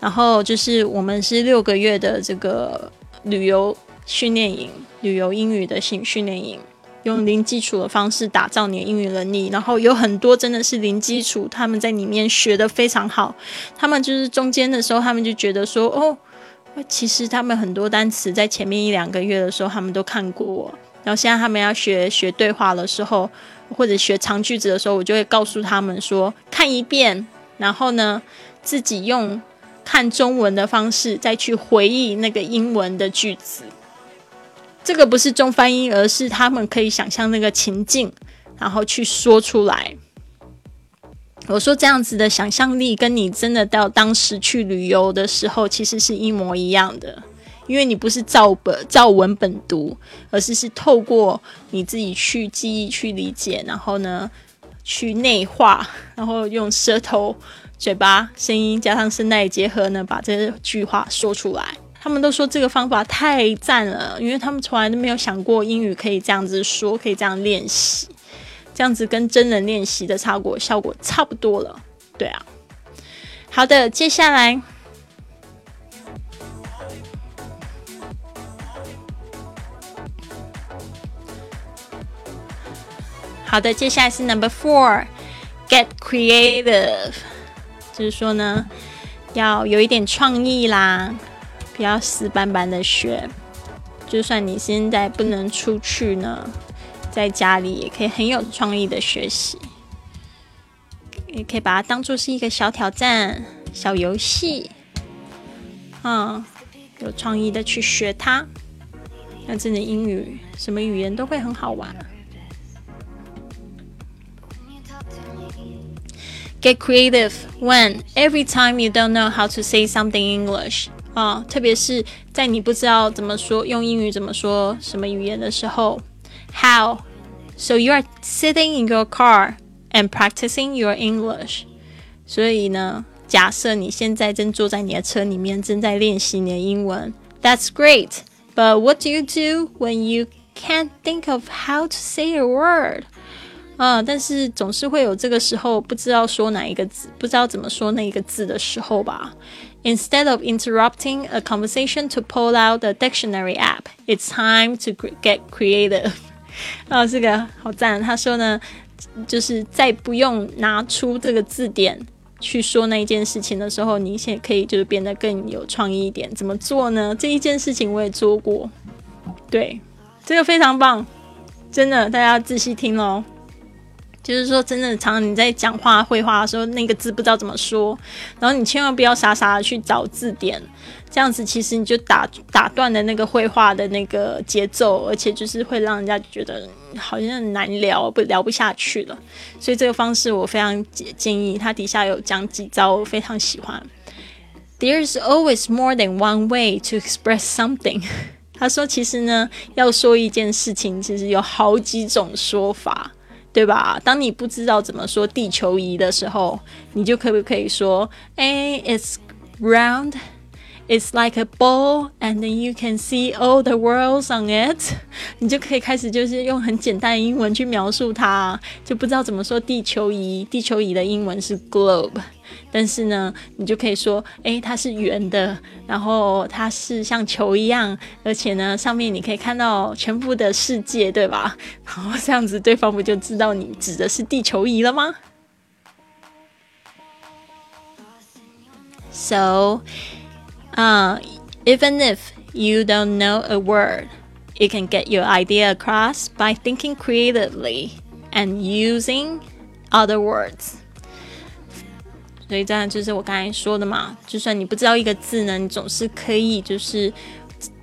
然后就是我们是六个月的这个旅游训练营，旅游英语的训训练营，用零基础的方式打造你的英语能力。然后有很多真的是零基础，他们在里面学的非常好。他们就是中间的时候，他们就觉得说，哦。其实他们很多单词在前面一两个月的时候，他们都看过我。然后现在他们要学学对话的时候，或者学长句子的时候，我就会告诉他们说：看一遍，然后呢，自己用看中文的方式再去回忆那个英文的句子。这个不是中翻英，而是他们可以想象那个情境，然后去说出来。我说这样子的想象力，跟你真的到当时去旅游的时候，其实是一模一样的。因为你不是照本照文本读，而是是透过你自己去记忆、去理解，然后呢去内化，然后用舌头、嘴巴、声音加上声带结合呢，把这句话说出来。他们都说这个方法太赞了，因为他们从来都没有想过英语可以这样子说，可以这样练习，这样子跟真人练习的差果效果差不多了。对啊，好的，接下来。好的，接下来是 Number Four，Get creative，就是说呢，要有一点创意啦，不要死板板的学。就算你现在不能出去呢，在家里也可以很有创意的学习，也可以把它当做是一个小挑战、小游戏，嗯，有创意的去学它。那真的英语，什么语言都会很好玩。Get creative when every time you don't know how to say something English 啊，特别是在你不知道怎么说用英语怎么说什么语言的时候。How? So you are sitting in your car and practicing your English. 所以呢，假设你现在正坐在你的车里面，正在练习你的英文。That's great. But what do you do when you can't think of how to say a word? 啊，但是总是会有这个时候不知道说哪一个字，不知道怎么说那一个字的时候吧。Instead of interrupting a conversation to pull out the dictionary app, it's time to get creative. 啊，这个好赞！他说呢，就是在不用拿出这个字典去说那一件事情的时候，你现可以就是变得更有创意一点。怎么做呢？这一件事情我也做过，对，这个非常棒，真的，大家仔细听哦。就是说，真的，常常你在讲话、绘画的时候，那个字不知道怎么说，然后你千万不要傻傻的去找字典，这样子其实你就打打断了那个绘画的那个节奏，而且就是会让人家觉得好像很难聊，不聊不下去了。所以这个方式我非常建议，它底下有讲几招，我非常喜欢。There is always more than one way to express something。他说，其实呢，要说一件事情，其实有好几种说法。对吧？当你不知道怎么说地球仪的时候，你就可不可以说，哎，it's round, it's like a ball, and you can see all the worlds on it。你就可以开始就是用很简单的英文去描述它，就不知道怎么说地球仪。地球仪的英文是 globe。但是呢，你就可以说，哎，它是圆的，然后它是像球一样，而且呢，上面你可以看到全部的世界，对吧？然后这样子，对方不就知道你指的是地球仪了吗？So, uh, even if you don't know a word, you can get your idea across by thinking creatively and using other words. 所以这样就是我刚才说的嘛，就算你不知道一个字呢，你总是可以就是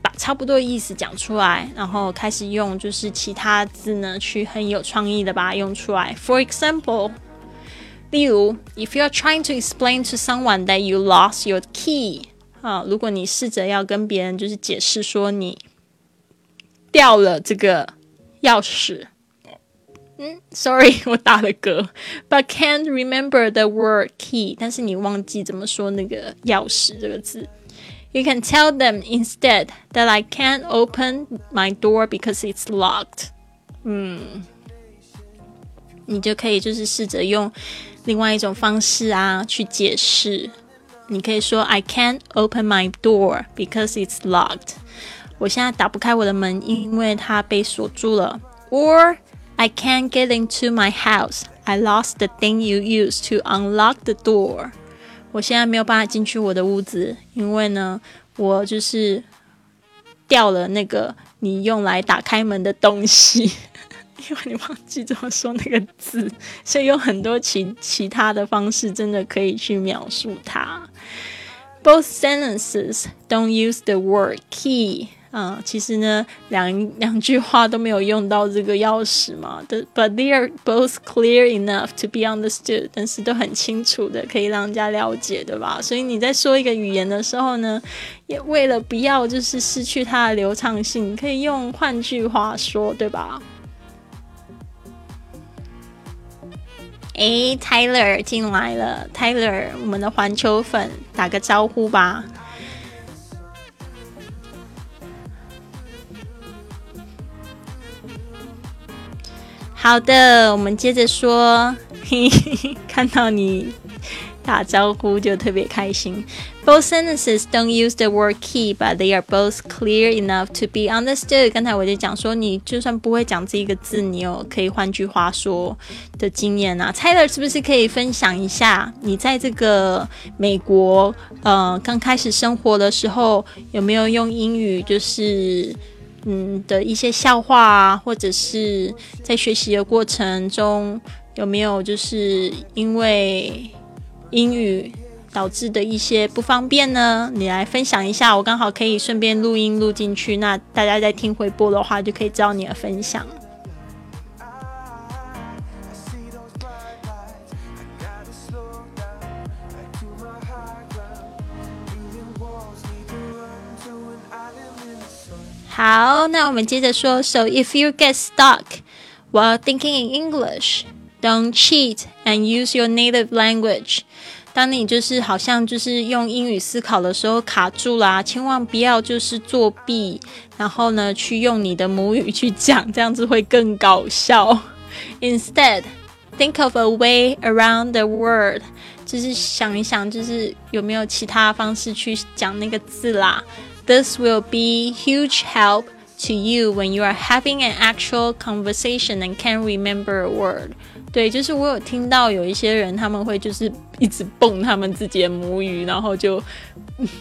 把差不多意思讲出来，然后开始用就是其他字呢去很有创意的把它用出来。For example，例如，if you are trying to explain to someone that you lost your key， 啊，如果你试着要跟别人就是解释说你掉了这个钥匙。嗯，sorry，我打了嗝，but can't remember the word key。但是你忘记怎么说那个钥匙这个字。You can tell them instead that I can't open my door because it's locked。嗯，你就可以就是试着用另外一种方式啊去解释。你可以说 I can't open my door because it's locked。我现在打不开我的门，因为它被锁住了。Or I can't get into my house. I lost the thing you used to unlock the door. 我现在没有办法进去我的屋子，因为呢，我就是掉了那个你用来打开门的东西，因为你忘记怎么说那个字，所以有很多其其他的方式，真的可以去描述它。Both sentences don't use the word key. 啊，其实呢，两两句话都没有用到这个钥匙嘛。But they are both clear enough to be understood，但是都很清楚的，可以让人家了解，对吧？所以你在说一个语言的时候呢，也为了不要就是失去它的流畅性，可以用换句话说，对吧？诶 t y l e r 进来了，Tyler，我们的环球粉，打个招呼吧。好的，我们接着说。嘿嘿，看到你打招呼就特别开心。Both sentences don't use the word key, but they are both clear enough to be understood。刚才我就讲说，你就算不会讲这一个字，你有可以换句话说的经验啊。Tyler 是不是可以分享一下，你在这个美国呃刚开始生活的时候，有没有用英语就是？嗯的一些笑话啊，或者是在学习的过程中有没有就是因为英语导致的一些不方便呢？你来分享一下，我刚好可以顺便录音录进去，那大家在听回播的话就可以知道你的分享。好，那我们接着说。So if you get stuck while thinking in English, don't cheat and use your native language. 当你就是好像就是用英语思考的时候卡住啦，千万不要就是作弊，然后呢去用你的母语去讲，这样子会更搞笑。Instead, think of a way around the word. 就是想一想，就是有没有其他方式去讲那个字啦。This will be huge help to you when you are having an actual conversation and can't remember a word。对，就是我有听到有一些人他们会就是一直蹦他们自己的母语，然后就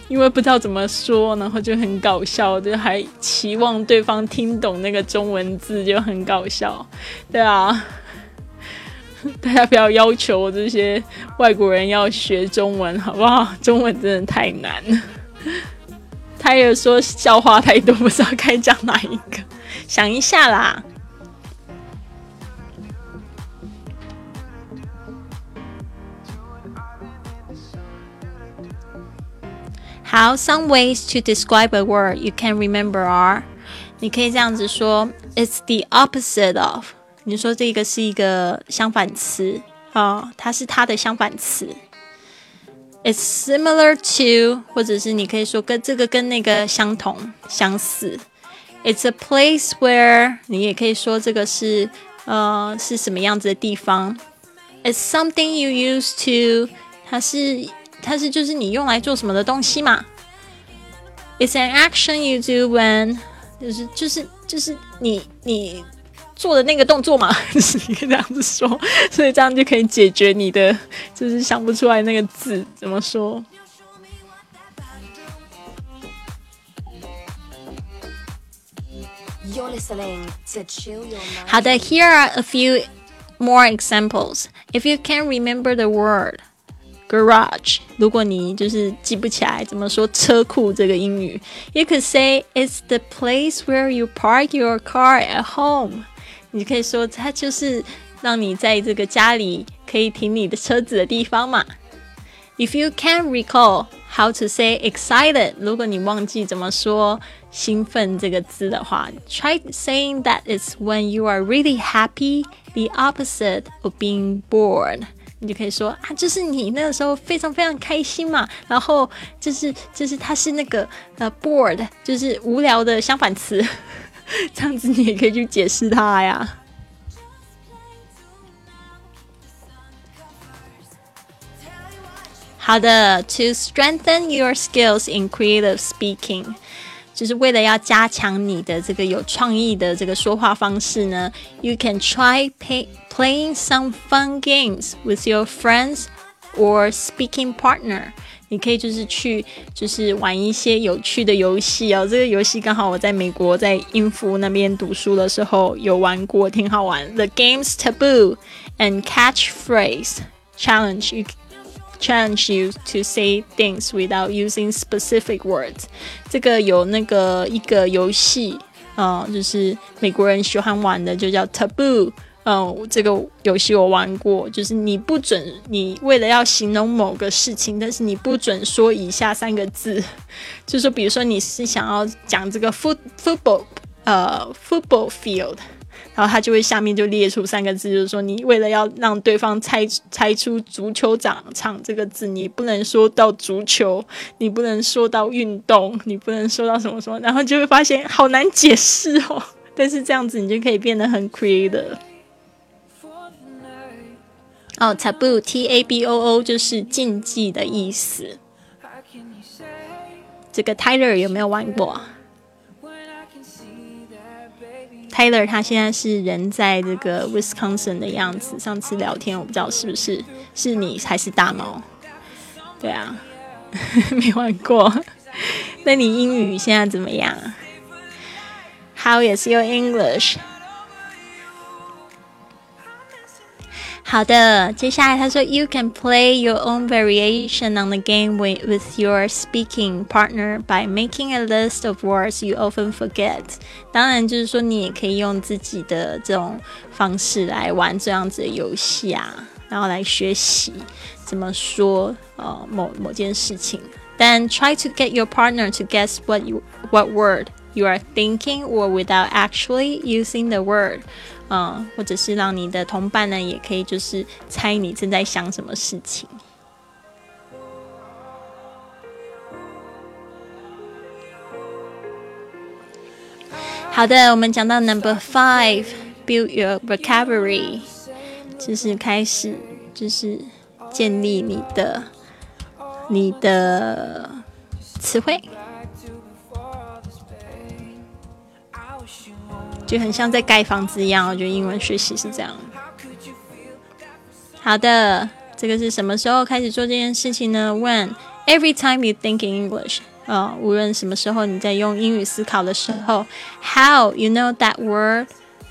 因为不知道怎么说，然后就很搞笑，就还期望对方听懂那个中文字，就很搞笑。对啊，大家不要要求这些外国人要学中文，好不好？中文真的太难了。他也说笑话太多，不知道该讲哪一个，想一下啦。好，some ways to describe a word you can remember are，你可以这样子说，it's the opposite of。你说这个是一个相反词啊，它是它的相反词。It's similar to，或者是你可以说跟这个跟那个相同相似。It's a place where，你也可以说这个是呃是什么样子的地方。It's something you use to，它是 它是就是你用来做什么的东西嘛。It's an action you do when，就是就是就是你你。做的那个动作嘛，就是你可以这样子说，所以这样就可以解决你的，就是想不出来那个字怎么说。unisling，好的，Here are a few more examples. If you can't remember the word garage，如果你就是记不起来怎么说车库这个英语，you could say it's the place where you park your car at home。你可以说它就是让你在这个家里可以停你的车子的地方嘛。If you can't recall how to say excited，如果你忘记怎么说兴奋这个字的话，try saying that it's when you are really happy, the opposite of being bored。 你就可以说啊，就是你那个时候非常非常开心嘛，然后就是就是它是那个呃 bored，就是无聊的相反词。这样子你也可以去解释它呀。好的，To strengthen your skills in creative speaking，就是为了要加强你的这个有创意的这个说话方式呢。You can try pay, playing some fun games with your friends or speaking partner。你可以就是去就是玩一些有趣的游戏哦。这个游戏刚好我在美国在英孚那边读书的时候有玩过，挺好玩。The game's taboo and catchphrase challenge. You challenge you to say things without using specific words。这个有那个一个游戏，嗯、就是美国人喜欢玩的，就叫 Taboo。嗯，这个游戏我玩过，就是你不准你为了要形容某个事情，但是你不准说以下三个字，就是，比如说你是想要讲这个 foot football 呃 football field，然后他就会下面就列出三个字，就是说你为了要让对方猜猜出足球场场这个字，你不能说到足球，你不能说到运动，你不能说到什么什么，然后就会发现好难解释哦。但是这样子你就可以变得很 creative。哦，taboo t a b o o 就是禁忌的意思。这个 Tyler 有没有玩过？Tyler 他现在是人在这个 Wisconsin 的样子。上次聊天我不知道是不是是你还是大猫？对啊，没玩过。那你英语现在怎么样？How is your English？好的，接下来他说，You can play your own variation on the game with with your speaking partner by making a list of words you often forget。当然，就是说你也可以用自己的这种方式来玩这样子的游戏啊，然后来学习怎么说呃某某件事情。Then try to get your partner to guess what you what word you are thinking or without actually using the word。 嗯，或者是让你的同伴呢，也可以就是猜你正在想什么事情。好的，我们讲到 number five，build your vocabulary，就是开始就是建立你的你的词汇。就很像在盖房子一样，我觉得英文学习是这样。好的，这个是什么时候开始做这件事情呢？When every time you think in English，啊、无论什么时候你在用英语思考的时候，How you know that word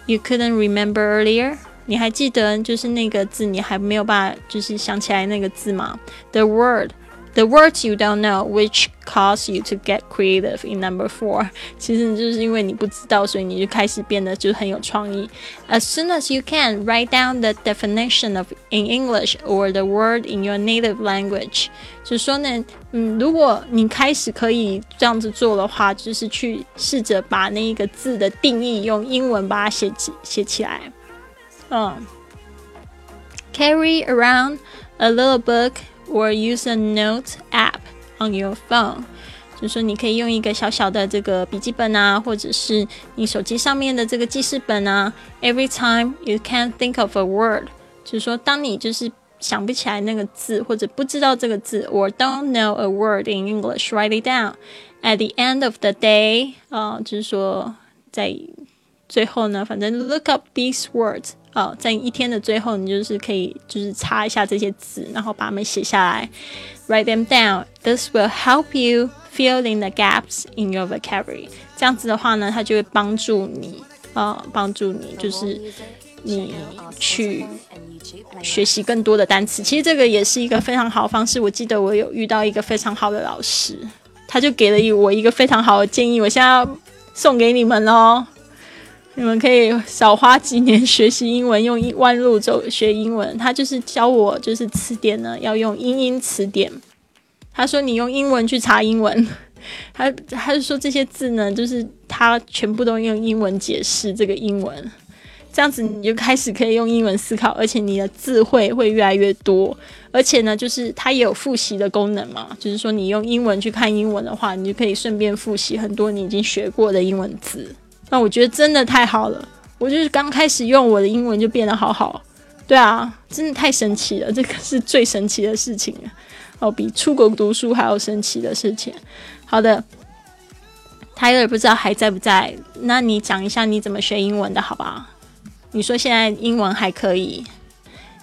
you couldn't remember earlier？你还记得就是那个字，你还没有办法就是想起来那个字吗？The word the words you don't know, which cause you to get creative in number four，其实就是因为你不知道，所以你就开始变得就很有创意。As soon as you can, write down the definition of in English or the word in your native language。就说呢，嗯，如果你开始可以这样子做的话，就是去试着把那一个字的定义用英文把它写起写起来。嗯，carry around a little book or use a note app on your phone。就是说，你可以用一个小小的这个笔记本啊，或者是你手机上面的这个记事本啊。Every time you can't think of a word，就是说，当你就是想不起来那个字，或者不知道这个字，or don't know a word in English，write it down. At the end of the day，啊、呃，就是说在最后呢，反正 look up these words。 哦，在一天的最后，你就是可以就是查一下这些字，然后把它们写下来，write them down. This will help you fill in the gaps in your vocabulary. 这样子的话呢，它就会帮助你，呃，帮助你就是你去学习更多的单词。其实这个也是一个非常好的方式。我记得我有遇到一个非常好的老师，他就给了我一个非常好的建议，我现在要送给你们喽。你们可以少花几年学习英文，用一弯路走学英文。他就是教我，就是词典呢要用英英词典。他说你用英文去查英文，他他就说这些字呢，就是他全部都用英文解释这个英文。这样子你就开始可以用英文思考，而且你的智慧会越来越多。而且呢，就是它也有复习的功能嘛，就是说你用英文去看英文的话，你就可以顺便复习很多你已经学过的英文字。那我觉得真的太好了，我就是刚开始用我的英文就变得好好，对啊，真的太神奇了，这个是最神奇的事情了哦，比出国读书还要神奇的事情。好的，Tyler 不知道还在不在？那你讲一下你怎么学英文的好吧？你说现在英文还可以，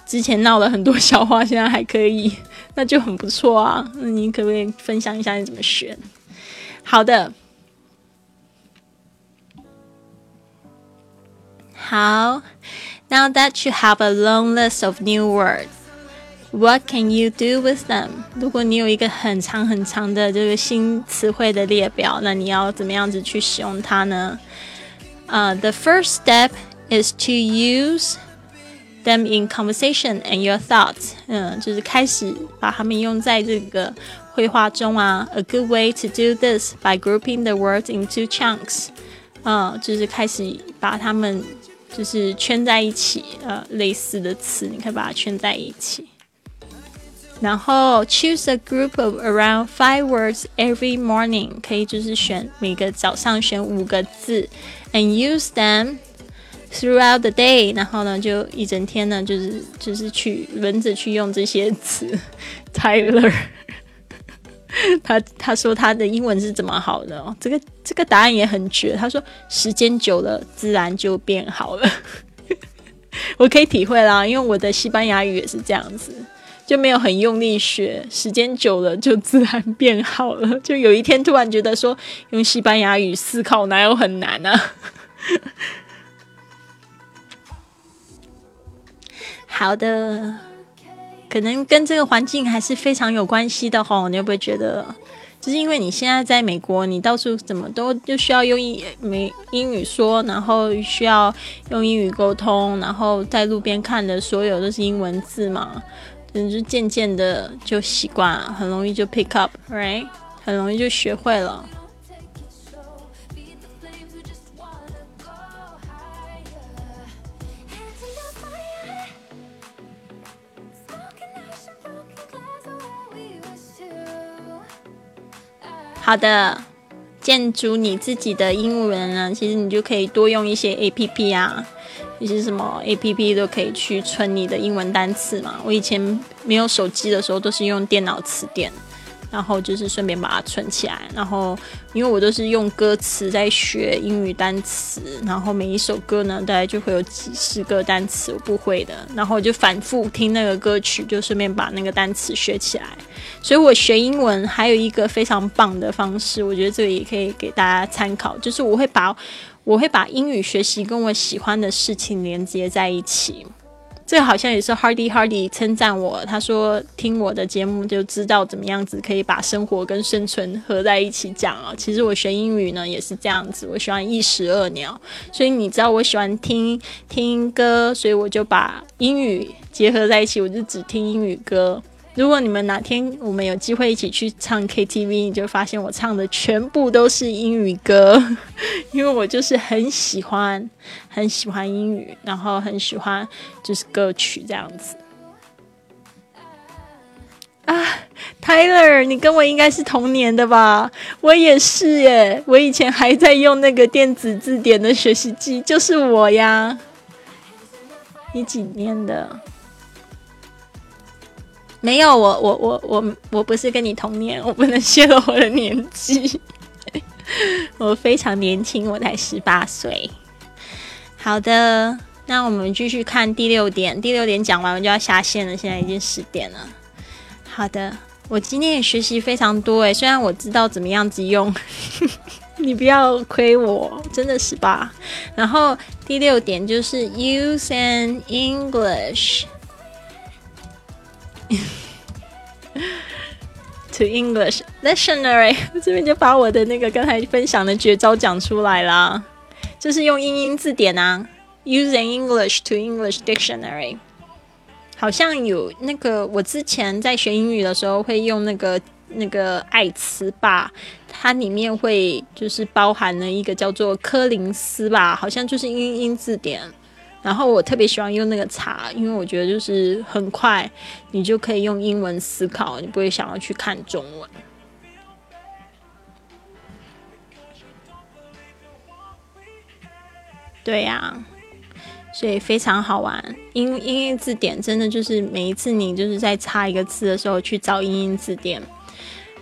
之前闹了很多笑话，现在还可以，那就很不错啊。那你可不可以分享一下你怎么学？好的。好，Now that you have a long list of new words， What can you do with them？如果你有一个很长很长的这个新词汇的列表，那你要怎么样子去使用它呢？呃、t h e first step is to use them in conversation and your thoughts。嗯，就是开始把它们用在这个绘画中啊。A good way to do this by grouping the words into chunks。嗯，就是开始把它们 就是圈在一起，呃，类似的词，你可以把它圈在一起。然后 choose a group of around five words every morning，可以就是选每个早上选五个字，and use them throughout the day。然后呢，就一整天呢，就是就是去轮着去用这些词。Tyler，他他说他的英文是怎么好的？这个这个答案也很绝。他说时间久了，自然就变好了。我可以体会啦，因为我的西班牙语也是这样子。就没有很用力学，时间久了就自然变好了。就有一天突然觉得说，用西班牙语思考哪有很难啊？好的，可能跟这个环境还是非常有关系的吼。你会不会觉得，就是因为你现在在美国，你到处怎么都就需要用英美英语说，然后需要用英语沟通，然后在路边看的所有都是英文字嘛？人就渐渐的就习惯，很容易就 pick up，right？很容易就学会了。好的，建筑你自己的英文呢，其实你就可以多用一些 A P P 啊。一些什么 A P P 都可以去存你的英文单词嘛。我以前没有手机的时候，都是用电脑词典，然后就是顺便把它存起来。然后因为我都是用歌词在学英语单词，然后每一首歌呢，大概就会有几十个单词我不会的，然后我就反复听那个歌曲，就顺便把那个单词学起来。所以我学英文还有一个非常棒的方式，我觉得这个也可以给大家参考，就是我会把。我会把英语学习跟我喜欢的事情连接在一起，这好像也是 Hardy Hardy 称赞我，他说听我的节目就知道怎么样子可以把生活跟生存合在一起讲啊。其实我学英语呢也是这样子，我喜欢一石二鸟，所以你知道我喜欢听听歌，所以我就把英语结合在一起，我就只听英语歌。如果你们哪天我们有机会一起去唱 KTV，你就发现我唱的全部都是英语歌，因为我就是很喜欢很喜欢英语，然后很喜欢就是歌曲这样子。啊，Tyler，你跟我应该是同年的吧？我也是耶，我以前还在用那个电子字典的学习机，就是我呀。你几年的？没有我我我我我不是跟你同年，我不能泄露我的年纪。我非常年轻，我才十八岁。好的，那我们继续看第六点。第六点讲完，我就要下线了。现在已经十点了。好的，我今天也学习非常多诶，虽然我知道怎么样子用，你不要亏我，真的是吧？然后第六点就是 use an English。To English dictionary，这边就把我的那个刚才分享的绝招讲出来啦，就是用英英字典啊，using English to English dictionary。好像有那个我之前在学英语的时候会用那个那个爱词吧，它里面会就是包含了一个叫做柯林斯吧，好像就是英英字典。然后我特别喜欢用那个查，因为我觉得就是很快，你就可以用英文思考，你不会想要去看中文。对呀，所以非常好玩。英英英字典真的就是每一次你就是在查一个字的时候去找英英字典。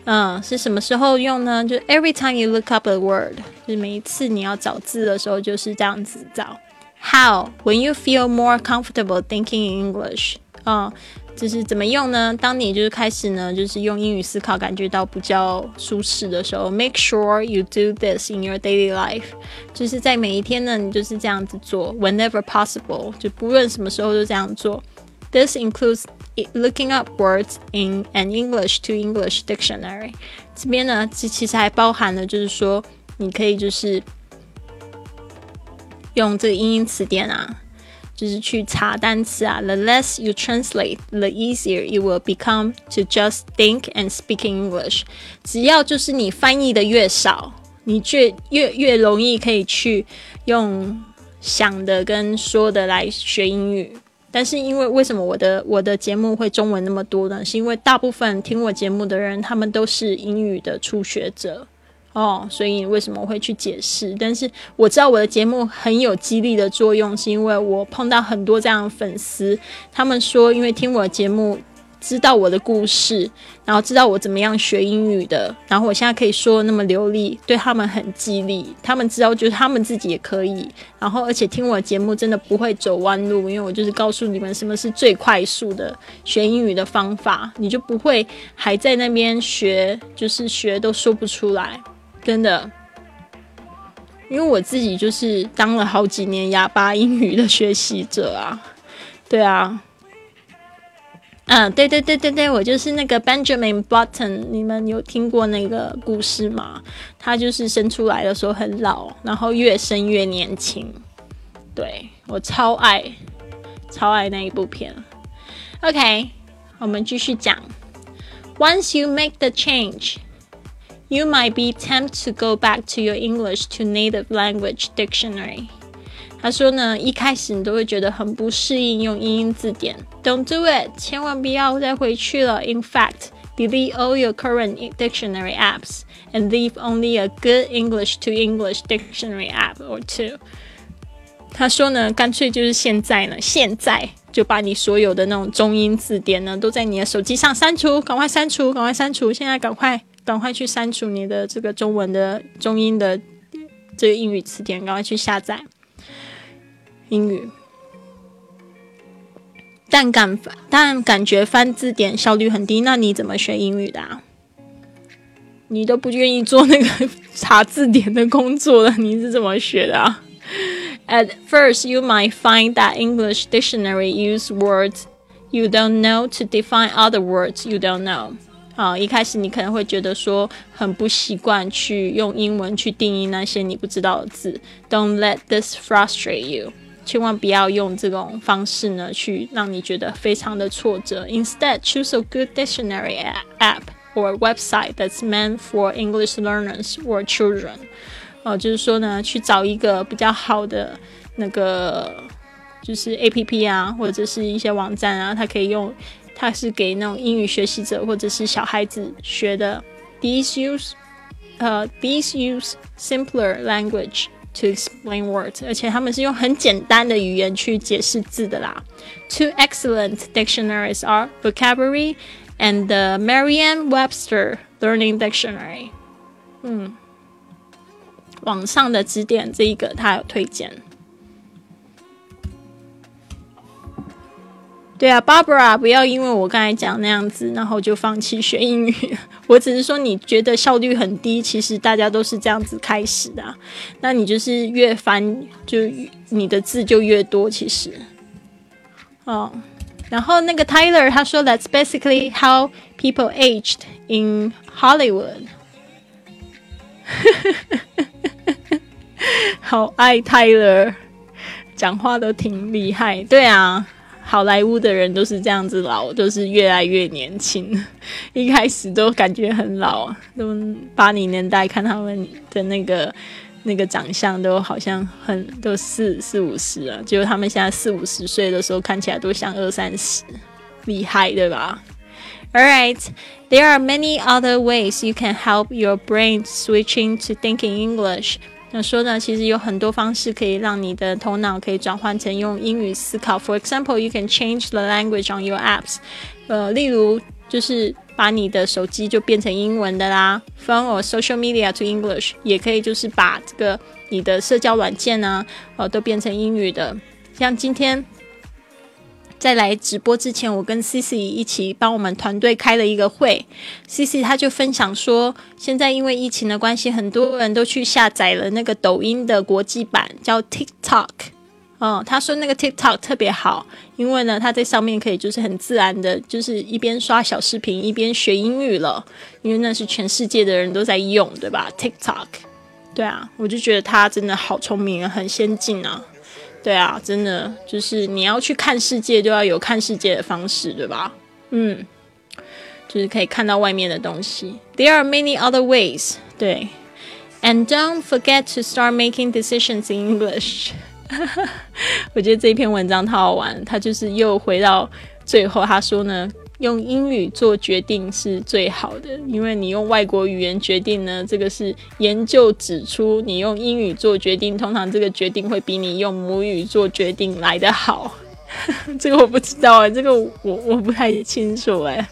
嗯，是什么时候用呢？就 every time you look up a word，就是每一次你要找字的时候就是这样子找。How when you feel more comfortable thinking in English？啊，就是怎么用呢？当你就是开始呢，就是用英语思考，感觉到比较舒适的时候，make sure you do this in your daily life。就是在每一天呢，你就是这样子做，whenever possible，就不论什么时候都这样做。This includes looking up words in an English to English dictionary。这边呢，这其实还包含了，就是说你可以就是 用这个英英词典啊，就是去查单词啊。The less you translate, the easier it will become to just think and speak English。只要就是你翻译的越少，你越越越容易可以去用想的跟说的来学英语。但是因为为什么我的我的节目会中文那么多呢？是因为大部分听我节目的人，他们都是英语的初学者哦，所以为什么我会去解释？但是我知道我的节目很有激励的作用，是因为我碰到很多这样的粉丝，他们说因为听我的节目。知道我的故事，然后知道我怎么样学英语的，然后我现在可以说那么流利，对他们很激励。他们知道，就是他们自己也可以。然后，而且听我的节目真的不会走弯路，因为我就是告诉你们什么是最快速的学英语的方法，你就不会还在那边学，就是学都说不出来，真的。因为我自己就是当了好几年哑巴英语的学习者啊，对啊。嗯，对对对对对，我就是那个 Benjamin Button，你们有听过那个故事吗？他就是生出来的时候很老，然后越生越年轻。对我超爱，超爱那一部片。OK，我们继续讲。Once you make the change, you might be tempted to go back to your English to native language dictionary. 他说呢，一开始你都会觉得很不适应用英英字典，Don't do it，千万不要再回去了。In fact, delete all your current dictionary apps and leave only a good English to English dictionary app or two。他说呢，干脆就是现在呢，现在就把你所有的那种中英字典呢，都在你的手机上删除，赶快删除，赶快删除，现在赶快赶快去删除你的这个中文的中英的这个英语词典，赶快去下载。英语，但感但感觉翻字典效率很低。那你怎么学英语的？啊？你都不愿意做那个查字典的工作了，你是怎么学的啊？At first, you might find that English dictionary use words you don't know to define other words you don't know。啊，一开始你可能会觉得说很不习惯去用英文去定义那些你不知道的字。Don't let this frustrate you。千万不要用这种方式呢，去让你觉得非常的挫折。Instead, choose a good dictionary app or website that's meant for English learners or children。哦，就是说呢，去找一个比较好的那个，就是 A P P 啊，或者是一些网站啊，它可以用，它是给那种英语学习者或者是小孩子学的。These use, 呃，these use simpler language. to explain words，而且他们是用很简单的语言去解释字的啦。Two excellent dictionaries are Vocabulary and the Merriam-Webster Learning Dictionary。嗯，网上的字典这一个他有推荐。 对啊，Barbara，不要因为我刚才讲那样子，然后就放弃学英语。我只是说，你觉得效率很低，其实大家都是这样子开始的。那你就是越翻，就你的字就越多。其实，哦，然后那个 Tyler 他说，That's basically how people aged in Hollywood。好爱 Tyler，讲话都挺厉害。对啊。好莱坞的人都是这样子老，都是越来越年轻。一开始都感觉很老，都八零年代看他们的那个那个长相，都好像很都四四五十啊。结果他们现在四五十岁的时候，看起来都像二三十，厉害对吧？All right, there are many other ways you can help your brain switching to thinking English. 那说呢，其实有很多方式可以让你的头脑可以转换成用英语思考。For example, you can change the language on your apps。呃，例如就是把你的手机就变成英文的啦，phone or social media to English，也可以就是把这个你的社交软件呢，呃，都变成英语的。像今天。在来直播之前，我跟 C C 一起帮我们团队开了一个会。Cici 他就分享说，现在因为疫情的关系，很多人都去下载了那个抖音的国际版，叫 TikTok。嗯，他说那个 TikTok 特别好，因为呢，他在上面可以就是很自然的，就是一边刷小视频一边学英语了，因为那是全世界的人都在用，对吧？TikTok，对啊，我就觉得他真的好聪明，很先进啊，对啊，真的就是你要去看世界，就要有看世界的方式，对吧？嗯，就是可以看到外面的东西。There are many other ways，对，and don't forget to start making decisions in English。我觉得这一篇文章太好玩，他就是又回到最后，他说呢，用英语做决定是最好的，因为你用外国语言决定呢，这个是研究指出，你用英语做决定，通常这个决定会比你用母语做决定来得好。这个我不知道哎，这个我我不太清楚哎，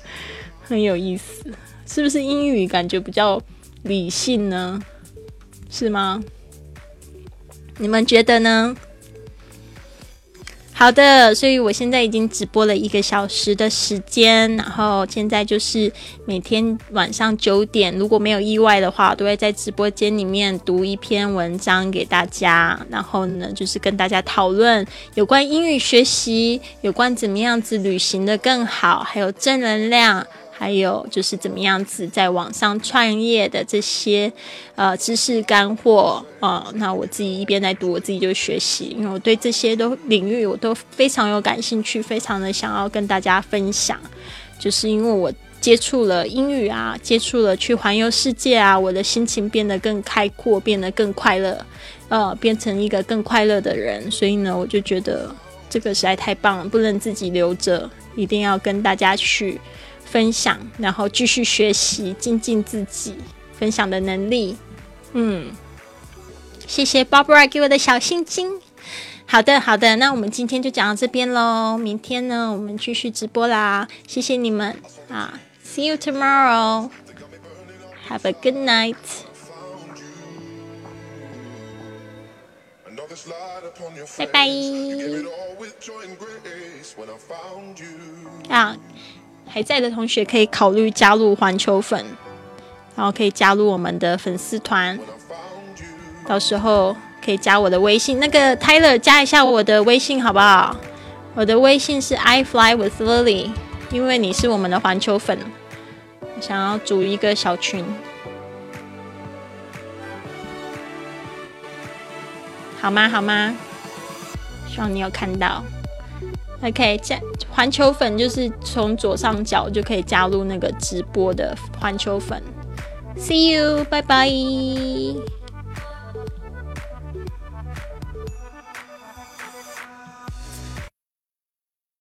很有意思，是不是英语感觉比较理性呢？是吗？你们觉得呢？好的，所以我现在已经直播了一个小时的时间，然后现在就是每天晚上九点，如果没有意外的话，都会在直播间里面读一篇文章给大家，然后呢，就是跟大家讨论有关英语学习，有关怎么样子旅行的更好，还有正能量。还有就是怎么样子在网上创业的这些呃知识干货啊，那我自己一边在读，我自己就学习，因为我对这些都领域我都非常有感兴趣，非常的想要跟大家分享。就是因为我接触了英语啊，接触了去环游世界啊，我的心情变得更开阔，变得更快乐，呃，变成一个更快乐的人。所以呢，我就觉得这个实在太棒了，不能自己留着，一定要跟大家去。分享，然后继续学习，精进自己分享的能力。嗯，谢谢 Barbara 给我的小心心。好的，好的，那我们今天就讲到这边喽。明天呢，我们继续直播啦。谢谢你们啊，See you tomorrow. Have a good night. 拜拜。啊。还在的同学可以考虑加入环球粉，然后可以加入我们的粉丝团，到时候可以加我的微信。那个 Tyler 加一下我的微信好不好？我的微信是 I fly with Lily，因为你是我们的环球粉，想要组一个小群，好吗？好吗？希望你有看到。OK，加环球粉就是从左上角就可以加入那个直播的环球粉。See you，拜拜。